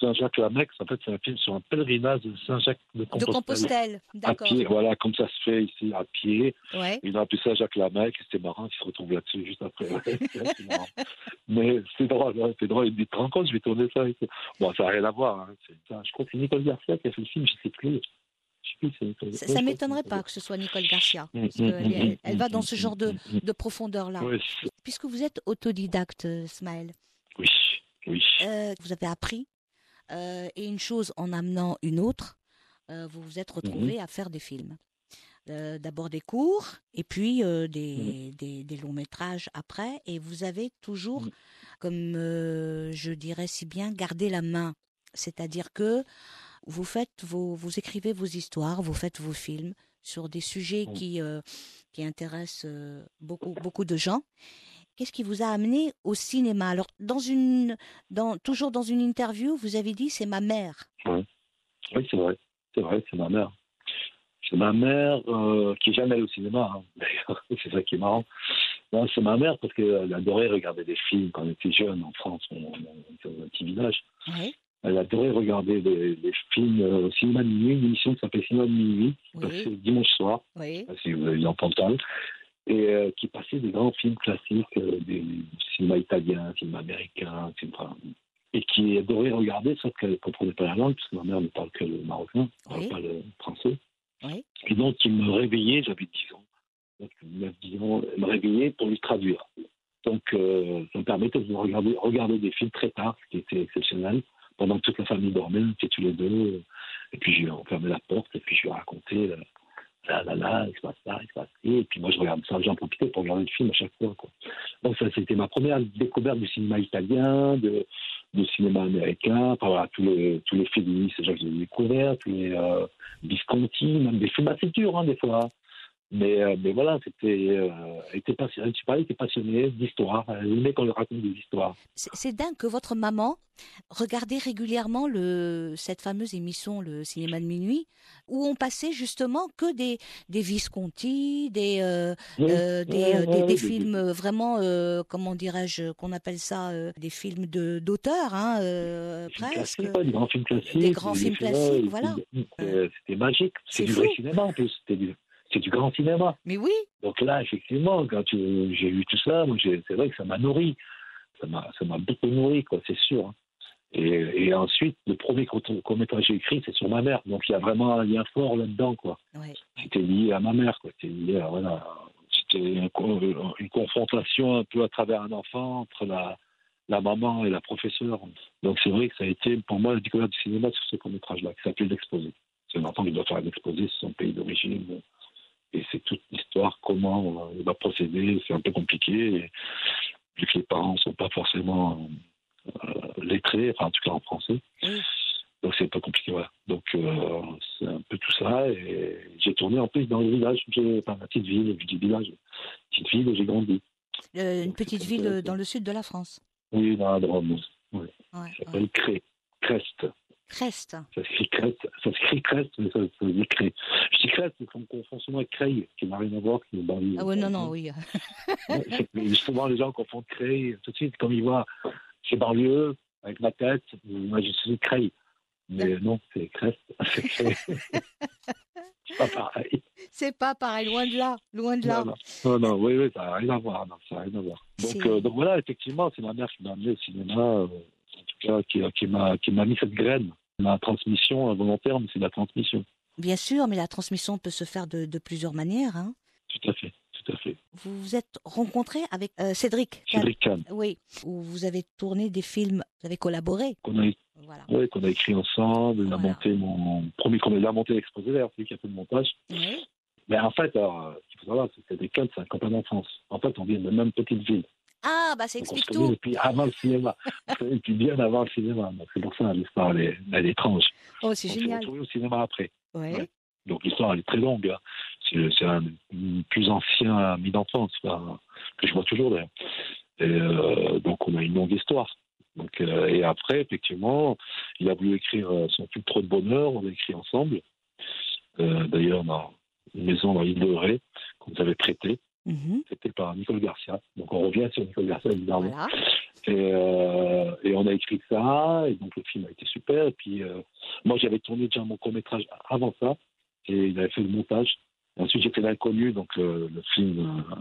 Saint-Jacques-la-Mecque. En fait, c'est un film sur un pèlerinage de Saint-Jacques de de Compostelle. Compostelle, À d'accord. pied, voilà, comme ça se fait ici, à pied. Ouais. Il a appelé ça Jacques Lamec, et c'était marrant, il se retrouve là-dessus juste après. [laughs] Mais c'est drôle, hein, c'est drôle. Il me dit, te rends compte, je vais tourner ça. Bon, ça n'a rien à voir. hein. Je crois que c'est Nicole Garcia qui a fait le film, je ne sais plus. Ça, je m'étonnerait pas que ce soit Nicole Garcia, Mm, parce mm, mm, elle, elle va dans ce genre de, de profondeur-là. Puisque vous êtes autodidacte, euh, Smaël, oui, oui. euh, vous avez appris, euh, et une chose en amenant une autre, euh, vous vous êtes retrouvé Mhm. à faire des films. D'abord des cours, et puis Mhm. des, des, des longs métrages après, et vous avez toujours, Mhm. comme je dirais si bien, gardé la main. C'est-à-dire que vous faites vos, vous écrivez vos histoires, vous faites vos films sur des sujets qui, euh, qui intéressent euh, beaucoup, beaucoup de gens. Qu'est-ce qui vous a amené au cinéma? Alors, dans une, dans, toujours dans une interview, vous avez dit c'est ma mère. Oui, c'est vrai. C'est vrai, c'est ma mère. C'est ma mère euh, qui est jamais allée au cinéma, hein, [laughs] d'ailleurs. c'est ça qui est marrant. Non, c'est ma mère parce qu'elle adorait regarder des films quand on était jeune en France, on, on était dans un petit village. Oui, Elle adorait regarder des, des films euh, au cinéma de minuit, une émission qui s'appelait Cinéma de minuit, qui Oui. passait le dimanche soir, oui, si vous avez en Pantal, et euh, qui passait des grands films classiques, euh, des cinéma italien, cinéma américain, enfin, et qui adorait regarder, sauf qu'elle ne comprenait pas la langue, parce que ma mère ne parle que le marocain, ne parle pas le français. Et donc, il me réveillait, j'avais 10 ans. Donc, 9, 10 ans, me réveillait pour lui traduire. Donc, euh, ça me permettait de regarder, regarder des films très tard, ce qui était exceptionnel. Pendant que toute la famille dormait, on était tous les deux. Et puis, ai fermé la porte, et puis je lui ai raconté, euh, là, là, là, il se passe ça, il se passe ça. Et puis, moi, je regardais ça, j'en profitais pour regarder le film à chaque fois. Quoi. Donc, ça, c'était ma première découverte du cinéma italien, du cinéma américain. Enfin, voilà, tous les, tous les films, c'est déjà que j'ai découvert, tous les euh, Visconti, même des films assez durs, hein, des fois. Mais, euh, mais voilà, c'était, euh, elle était passionnée, je sais pas, elle était passionnée d'histoire. Elle aimait qu'on lui raconte des histoires. C'est dingue que votre maman regardait régulièrement le, cette fameuse émission, le cinéma de minuit, où on passait justement que des, des Visconti, des, euh, Oui, des, ouais, des- ouais, des ouais, films vraiment, comment dirais-je, qu'on appelle ça, euh, des films de d'auteur, hein, presque. des grands films classiques. Des grands films classiques, voilà. C'était magique. C'est du vrai cinéma en plus. C'était du grand cinéma. Mais oui, Donc là, effectivement, quand j'ai vu tout ça, c'est vrai que ça m'a nourri. Ça m'a, beaucoup nourri, quoi, c'est sûr. hein. Et, et ensuite, le premier court-métrage que j'ai écrit, c'est sur ma mère. Donc il y a vraiment un lien fort là-dedans, quoi. Ouais. C'était lié à ma mère, quoi. C'était lié à, voilà. C'était une, co- une confrontation un peu à travers un enfant entre la, la maman et la professeure. Donc c'est vrai que ça a été pour moi la découverte du cinéma sur ce court-métrage-là, qui s'appelle L'exposé. C'est un enfant qui doit faire un exposé sur son pays d'origine. Et c'est toute l'histoire, comment il va procéder. C'est un peu compliqué. Et, vu que les parents ne sont pas forcément euh, lettrés, enfin en tout cas en français. Oui. Donc c'est un peu compliqué, voilà. Donc euh, c'est un peu tout ça. Et j'ai tourné en plus dans le village, enfin la petite ville, je dis village, petite ville où j'ai grandi. Euh, une petite ville dans le sud de la France. Oui, dans la Drôme. Ouais, Ça ouais. s'appelle Cré. Crest. Crest. Ça s'écrit Crest, ça s'écrit Crest, mais ça, ça Cré. Je dis Crest, mais on confond souvent avec Creil, qui n'a rien à voir, qui banlieue. Ah ouais, non, non, oui. Mais souvent, les gens confondent Creil. Tout de suite, comme ils voient, c'est banlieue, avec ma tête, moi je suis Creil. Mais non, c'est Crest. [laughs] C'est Cré. c'est pas pareil. C'est pas pareil, loin de là, loin de là. Non, non, non, non, oui, oui, ça n'a rien à voir. Non, ça n'a rien à voir. Donc, C'est- euh, donc voilà, effectivement, c'est ma mère qui m'a amené au cinéma, euh, en tout cas, qui, qui m'a mis cette graine. La transmission involontaire, mais c'est la transmission. Bien sûr, mais la transmission peut se faire de, de plusieurs manières. hein. Tout à fait, tout à fait. Vous vous êtes rencontré avec euh, Cédric. Cédric Kahn, Oui, où vous avez tourné des films, vous avez collaboré. qu'on a, Voilà. ouais, qu'on a écrit ensemble, il a Voilà. monté mon premier, qu'on a monté l'exposé d'ailleurs, c'est lui qui a fait le montage. Oui. Mais en fait, alors, ce qu'il faut savoir, c'est que Cédric Kahn, c'est un copain d'enfance. En fait, on vient de la même petite ville. Ah, bah ça explique tout. depuis avant le cinéma. [laughs] depuis bien avant le cinéma. C'est pour ça, l'histoire, elle est, elle est étrange. Oh, c'est On s'est génial. retrouvés au cinéma après. Ouais. Ouais. Donc l'histoire, elle est très longue. hein. C'est un plus ancien ami d'enfance, enfin, que je vois toujours d'ailleurs. Euh, donc on a une longue histoire. Donc, euh, et après, effectivement, il a voulu écrire euh, son film Trop de bonheur, on l'a écrit ensemble. Euh, d'ailleurs, dans une maison dans l'île de Ré, qu'on nous avait prêtée. Mhm. C'était par Nicole Garcia. Donc on revient sur Nicole Garcia, évidemment. Voilà. Et, euh, et on a écrit ça, et donc le film a été super. Et puis, euh, moi, j'avais tourné déjà mon court-métrage avant ça, et il avait fait le montage. Et ensuite, j'ai fait L'inconnu, donc le, le film, euh,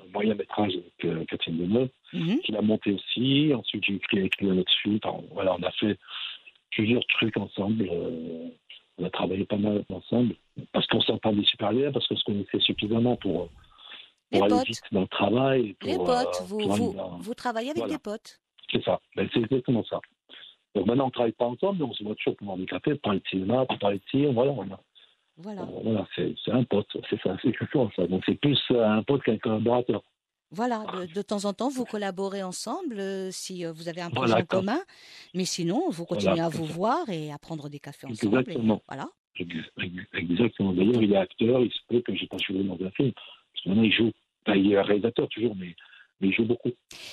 un moyen-métrage avec euh, Catherine Deneuve, Mhm. qu'il a monté aussi. Ensuite, j'ai écrit, un autre film. Enfin, voilà, on a fait plusieurs trucs ensemble. euh, on a travaillé pas mal ensemble, parce qu'on s'entendait super bien, parce qu'on se connaissait suffisamment pour, Les pour aller potes. vite dans le travail. Les potes, euh, vous, pour aller vous, dans- vous travaillez avec Voilà. des potes. c'est ça, Ben, c'est exactement ça. Donc maintenant, on ne travaille pas ensemble, mais on se voit toujours pour boire des cafés, pour parler de cinéma, pour parler de film. Voilà, a- Voilà. voilà c'est un pote, c'est ça, c'est ça. Donc c'est plus euh, un pote qu'un collaborateur. Voilà, de, de temps en temps, vous collaborez ensemble euh, si euh, vous avez un projet Voilà, en commun. Mais sinon, vous continuez Voilà, à vous ça. voir et à prendre des cafés ensemble. et Exactement. voilà. Exactement. D'ailleurs, il est acteur, il se peut que j'ai pas joué dans un film. Parce que maintenant, il joue. Enfin, il est réalisateur toujours, mais, mais il joue beaucoup.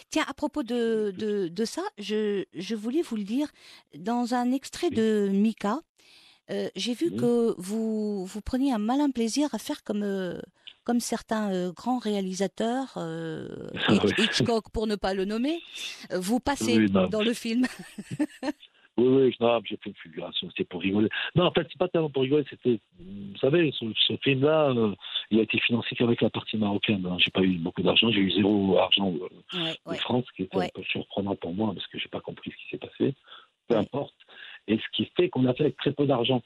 Tiens, à propos de, de, de ça, je, je voulais vous le dire. Dans un extrait de Mika, euh, j'ai vu Oui. que vous, vous preniez un malin plaisir à faire comme, euh, comme certains euh, grands réalisateurs. [laughs] Hitchcock pour ne pas le nommer, vous passez Oui, dans le film. [laughs] Oui, oui, non, j'ai fait une figuration, c'était pour rigoler. Non, en fait, c'est pas tellement pour rigoler, c'était, vous savez, ce, ce film-là, euh, il a été financé qu'avec la partie marocaine. Hein. J'ai pas eu beaucoup d'argent, j'ai eu zéro argent euh, Ouais, de ouais. France, ce qui était Ouais. un peu surprenant pour moi parce que j'ai pas compris ce qui s'est passé. Peu importe. Et ce qui fait qu'on a fait avec très peu d'argent.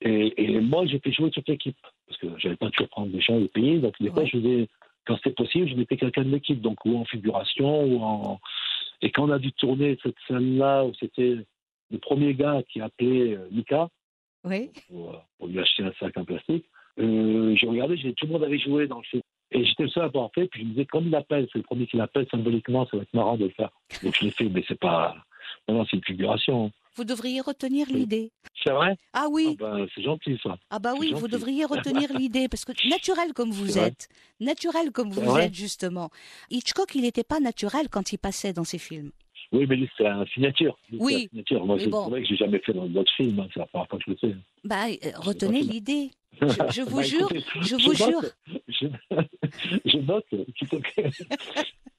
Et, et moi, j'ai fait jouer toute l'équipe parce que j'avais pas toujours prendre des gens et payer. Donc des fois, je faisais, quand c'était possible, je mettais quelqu'un de l'équipe, donc ou en figuration ou en. Et quand on a dû tourner cette scène-là où c'était le premier gars qui a appelé euh, Mika Oui. pour, euh, pour lui acheter un sac en plastique. Euh, j'ai regardé, tout le monde avait joué dans le film. Et j'étais le seul à avoir fait, puis je me disais, comme il appelle, c'est le premier qui l'appelle symboliquement, ça va être marrant de le faire. Donc je l'ai fait, mais c'est pas. Non, non, c'est une figuration. Vous devriez retenir l'idée. C'est vrai? Ah Ah oui, ben, C'est gentil, ça. ah bah oui, vous devriez retenir l'idée parce que [laughs] naturel comme vous êtes, naturel comme vous êtes justement. Hitchcock, il n'était pas naturel quand il passait dans ses films. Oui, mais c'est un signature. Oui, signature. Moi, mais c'est bon. vrai que j'ai jamais fait dans d'autres films. hein. C'est la première fois que je le fais. Bah, euh, retenez l'idée. [laughs] Je- je vous Bah, jure, écoutez, je vous note, Je, [laughs] je note, te plaît.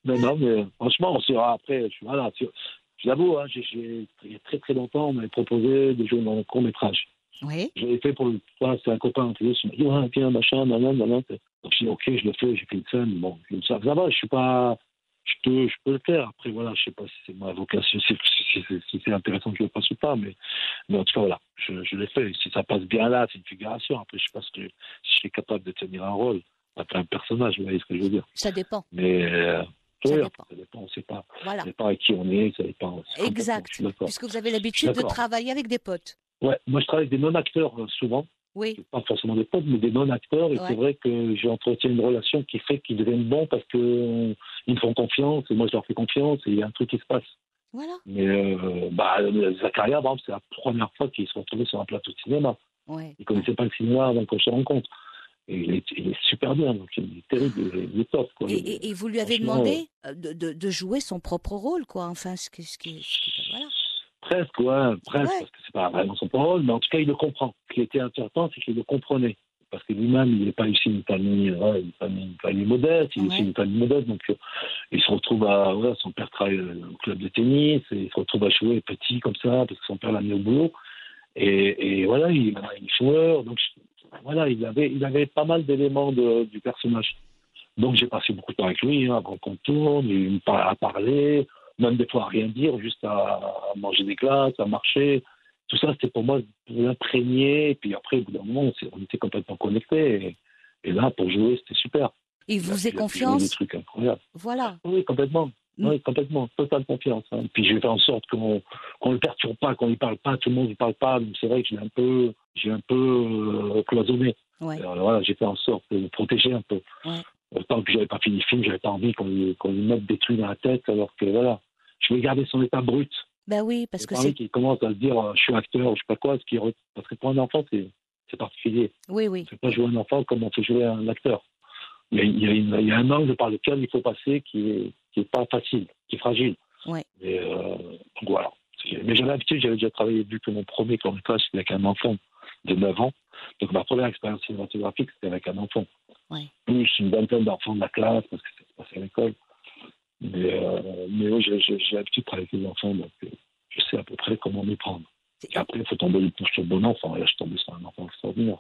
non, non, mais franchement, on sera après. Je, voilà, sur- j'avoue, hein, j'ai, j'ai- il y a très très longtemps, on m'avait proposé de jouer dans un court métrage. Oui, Je l'avais fait pour le. c'est un copain en télé, il m'a dit, tiens, machin, nanana, nanana. Donc j'ai dit, ok, je le fais, j'ai fait une scène. Bon, ça, ça va, je suis pas. Je peux, je peux le faire. Après, voilà, je sais pas si c'est ma vocation, si, si- si- si c'est intéressant que je le fasse ou pas, mais, mais en tout cas, voilà, je, je l'ai fait. Si ça passe bien là, c'est une figuration. Après, je sais pas si, je suis capable de tenir un rôle, pas un personnage, vous voyez ce que je veux dire. Ça dépend. Mais, euh, Ça oui, dépend. ça dépend, on sait pas. Voilà. Ça dépend avec qui on est, ça dépend. Exact. Puisque vous avez l'habitude de travailler avec des potes. Ouais, moi, je travaille avec des non-acteurs euh, souvent. Oui. pas forcément des potes, mais des non-acteurs. Et Ouais. c'est vrai que j'entretiens une relation qui fait qu'ils deviennent bons parce qu'ils me font confiance et moi je leur fais confiance et il y a un truc qui se passe. Voilà. Mais euh, bah, Zacharia, par exemple, c'est la première fois qu'ils se retrouvés sur un plateau de cinéma. Ouais. Ils ne connaissaient pas le cinéma avant qu'on se rencontre. Et il est, il est super bien, donc il est terrible, il est, il top. Quoi. Et, et- et vous lui avez demandé de, de- de jouer son propre rôle, quoi. Enfin, ce qui, ce qui, ce qui- voilà. Presque, ouais, presque, Ouais. parce que c'est pas vraiment son parole, mais en tout cas, il le comprend. Ce qui était important, c'est qu'il le comprenait. Parce que lui-même, il n'est pas issu d'une famille, ouais, une famille, une famille modeste, il est issu d'une famille modeste, donc euh, il se retrouve à, ouais, son père travaille euh, au club de tennis, et il se retrouve à jouer petit comme ça, parce que son père l'a mis au boulot. Et, et voilà, il, il est joueur, donc voilà, il avait, il avait pas mal d'éléments du personnage. Donc j'ai passé beaucoup de temps avec lui, hein, avant qu'on tourne, il me par- à parler, même des fois à rien dire, juste à, manger des glaces, à marcher. Tout ça, c'était pour moi pour l'imprégner. Et puis après, au bout d'un moment, on, était complètement connectés. Et, et là, pour jouer, c'était super. Il vous a joué Des confiance. trucs incroyables. Voilà. Oui, complètement. Mm. Oui, complètement. Totale confiance. hein. Puis j'ai fait en sorte qu'on qu'on le perturbe pas, qu'on lui parle pas, tout le monde ne parle pas. Donc c'est vrai que j'ai un peu, un peu euh, cloisonné. Ouais. Alors, voilà, j'ai fait en sorte de le protéger un peu. Ouais. Autant que j'avais pas fini le film, j'avais pas envie qu'on lui, qu'on lui mette des trucs dans la tête, alors que voilà, je vais garder son état brut. Ben oui, parce que c'est. qu'il commence à se dire euh, je suis acteur, je sais pas quoi, ce qui re- parce que pour un enfant c'est particulier. Oui, oui. On ne pas jouer un enfant comme on fait jouer un acteur. Il y a, il y a une- il y a un angle par lequel il faut passer qui est, qui est pas facile, qui est fragile. Ouais. Et, euh, donc voilà. Mais j'avais l'habitude, j'avais déjà travaillé, vu que mon premier court métrage c'était avec un enfant de 9 ans. Donc ma première expérience cinématographique c'était avec un enfant. Ouais. Plus une vingtaine d'enfants de la classe, parce que ça se passait à l'école. Mais, euh, mais oui, j'ai l'habitude de travailler avec les enfants, donc euh, je sais à peu près comment m'y prendre. Et après, il faut tomber sur le bon enfant. Et là, je suis tombé sur un enfant extraordinaire.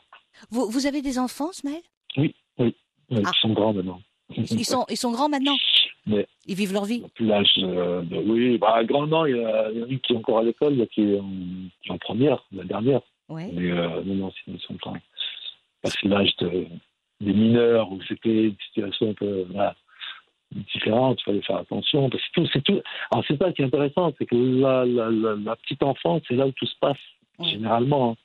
Vous, vous avez des enfants, Smaël Oui, Ah. Ils sont grands maintenant. ils sont, ils sont grands maintenant? Mais- Ils vivent leur vie? plus l'âge euh, de. Oui, bah, grand, non, il y, a, il y en a qui est encore à l'école, il y a qui est en, qui est en première, la dernière. Ouais. Mais euh, non, non, ils sont grands. Parce que l'âge de, des mineurs, où c'était une situation un peu voilà, différente, il fallait faire attention. Parce que tout, c'est tout. Alors, c'est ça qui est intéressant, c'est que la, la, la, la petite enfance, c'est là où tout se passe, généralement. hein.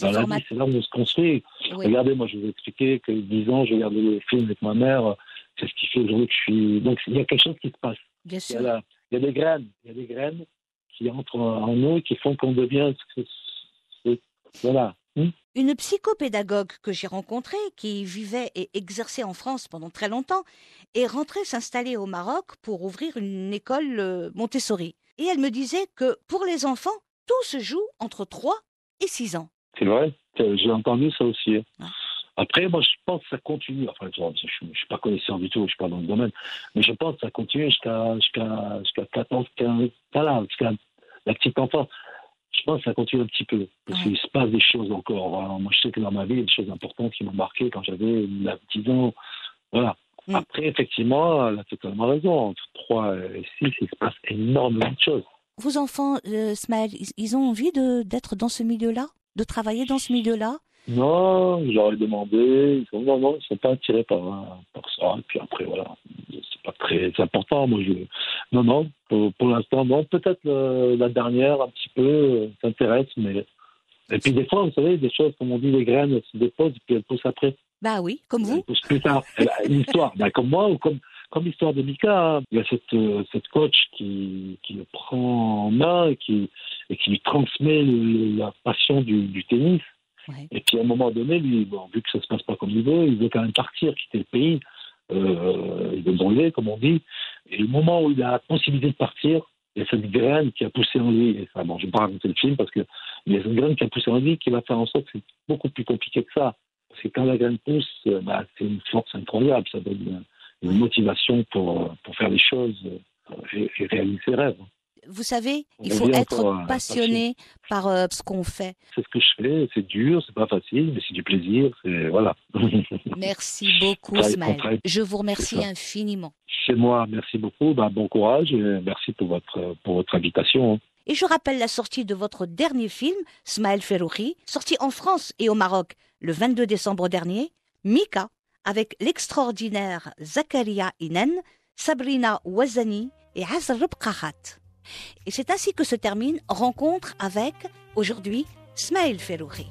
Dans la vie, c'est là où on se construit. oui. Regardez, moi, je vous ai expliqué que 10 ans, je regardais les films avec ma mère. C'est ce qui fait aujourd'hui que je suis. Donc, il y a quelque chose qui se passe. Bien Il y a, il y a des graines. Il y a des graines qui entrent en nous et qui font qu'on devient. ce que- ce- Voilà. Hmm? Une psychopédagogue que j'ai rencontrée, qui vivait et exerçait en France pendant très longtemps, est rentrée s'installer au Maroc pour ouvrir une école euh, Montessori. Et elle me disait que pour les enfants, tout se joue entre 3 et 6 ans. C'est vrai? J'ai entendu ça aussi. Ah. Après, moi, je pense que ça continue. Enfin, je ne suis pas connaisseur du tout, je ne suis pas dans le domaine. Mais je pense que ça continue jusqu'à jusqu'à jusqu'à 14, 15, voilà, jusqu'à la petite enfance. Je pense que ça continue un petit peu. Parce Ouais. qu'il se passe des choses encore. Alors, moi, je sais que dans ma vie, il y a des choses importantes qui m'ont marqué quand j'avais 9, 10 ans. Voilà. Mm. Après, effectivement, elle a totalement raison. Entre 3 et 6, il se passe énormément de choses. Vos enfants, euh, Smaël, ils, ont envie d'être dans ce milieu-là? De travailler dans ce milieu-là? Non, je leur ai demandé. Ils sont, non, non, ils sont pas attirés par, par ça. Et puis après, voilà, c'est pas très important. Moi, je, non, non, pour, pour l'instant, non. Peut-être euh, la dernière, un petit peu, euh, s'intéresse, mais. Et puis des fois, vous savez, des choses, comme on dit, les graines elles se déposent et puis elles poussent après. Bah oui, comme Elles vous. poussent plus tard. Elle a une histoire, ben, comme moi ou comme, comme l'histoire de Mika. hein. Il y a cette, euh, cette coach qui, qui le prend en main et qui, et qui lui transmet le- la passion du, du tennis. Et puis à un moment donné, lui, vu que ça se passe pas comme il veut, il veut quand même partir, quitter le pays. Euh, il veut brûler, comme on dit. Et le moment où il a la possibilité de partir, il y a cette graine qui a poussé en lui. Et ça, bon, je vais pas raconter le film parce que il y a cette graine qui a poussé en lui qui va faire en sorte que c'est beaucoup plus compliqué que ça. Parce que quand la graine pousse, euh, bah, c'est une force incroyable. Ça donne une, motivation pour, euh, pour faire les choses et réaliser ses rêves. Vous savez, il faut être passionné par euh, ce qu'on fait. C'est ce que je fais. C'est dur, c'est pas facile, mais c'est du plaisir. C'est voilà. [laughs] Merci beaucoup, Smaël. Je vous remercie infiniment. C'est moi, merci beaucoup. Ben, bon courage et merci pour votre, pour votre invitation. Et je rappelle la sortie de votre dernier film, Smaël Ferrouchi, sorti en France et au Maroc le 22 décembre dernier, Mika, avec l'extraordinaire Zakaria Inen, Sabrina Ouazani et Azrub Kahat. Et c'est ainsi que se termine Rencontre avec, aujourd'hui, Smaël Ferrouri.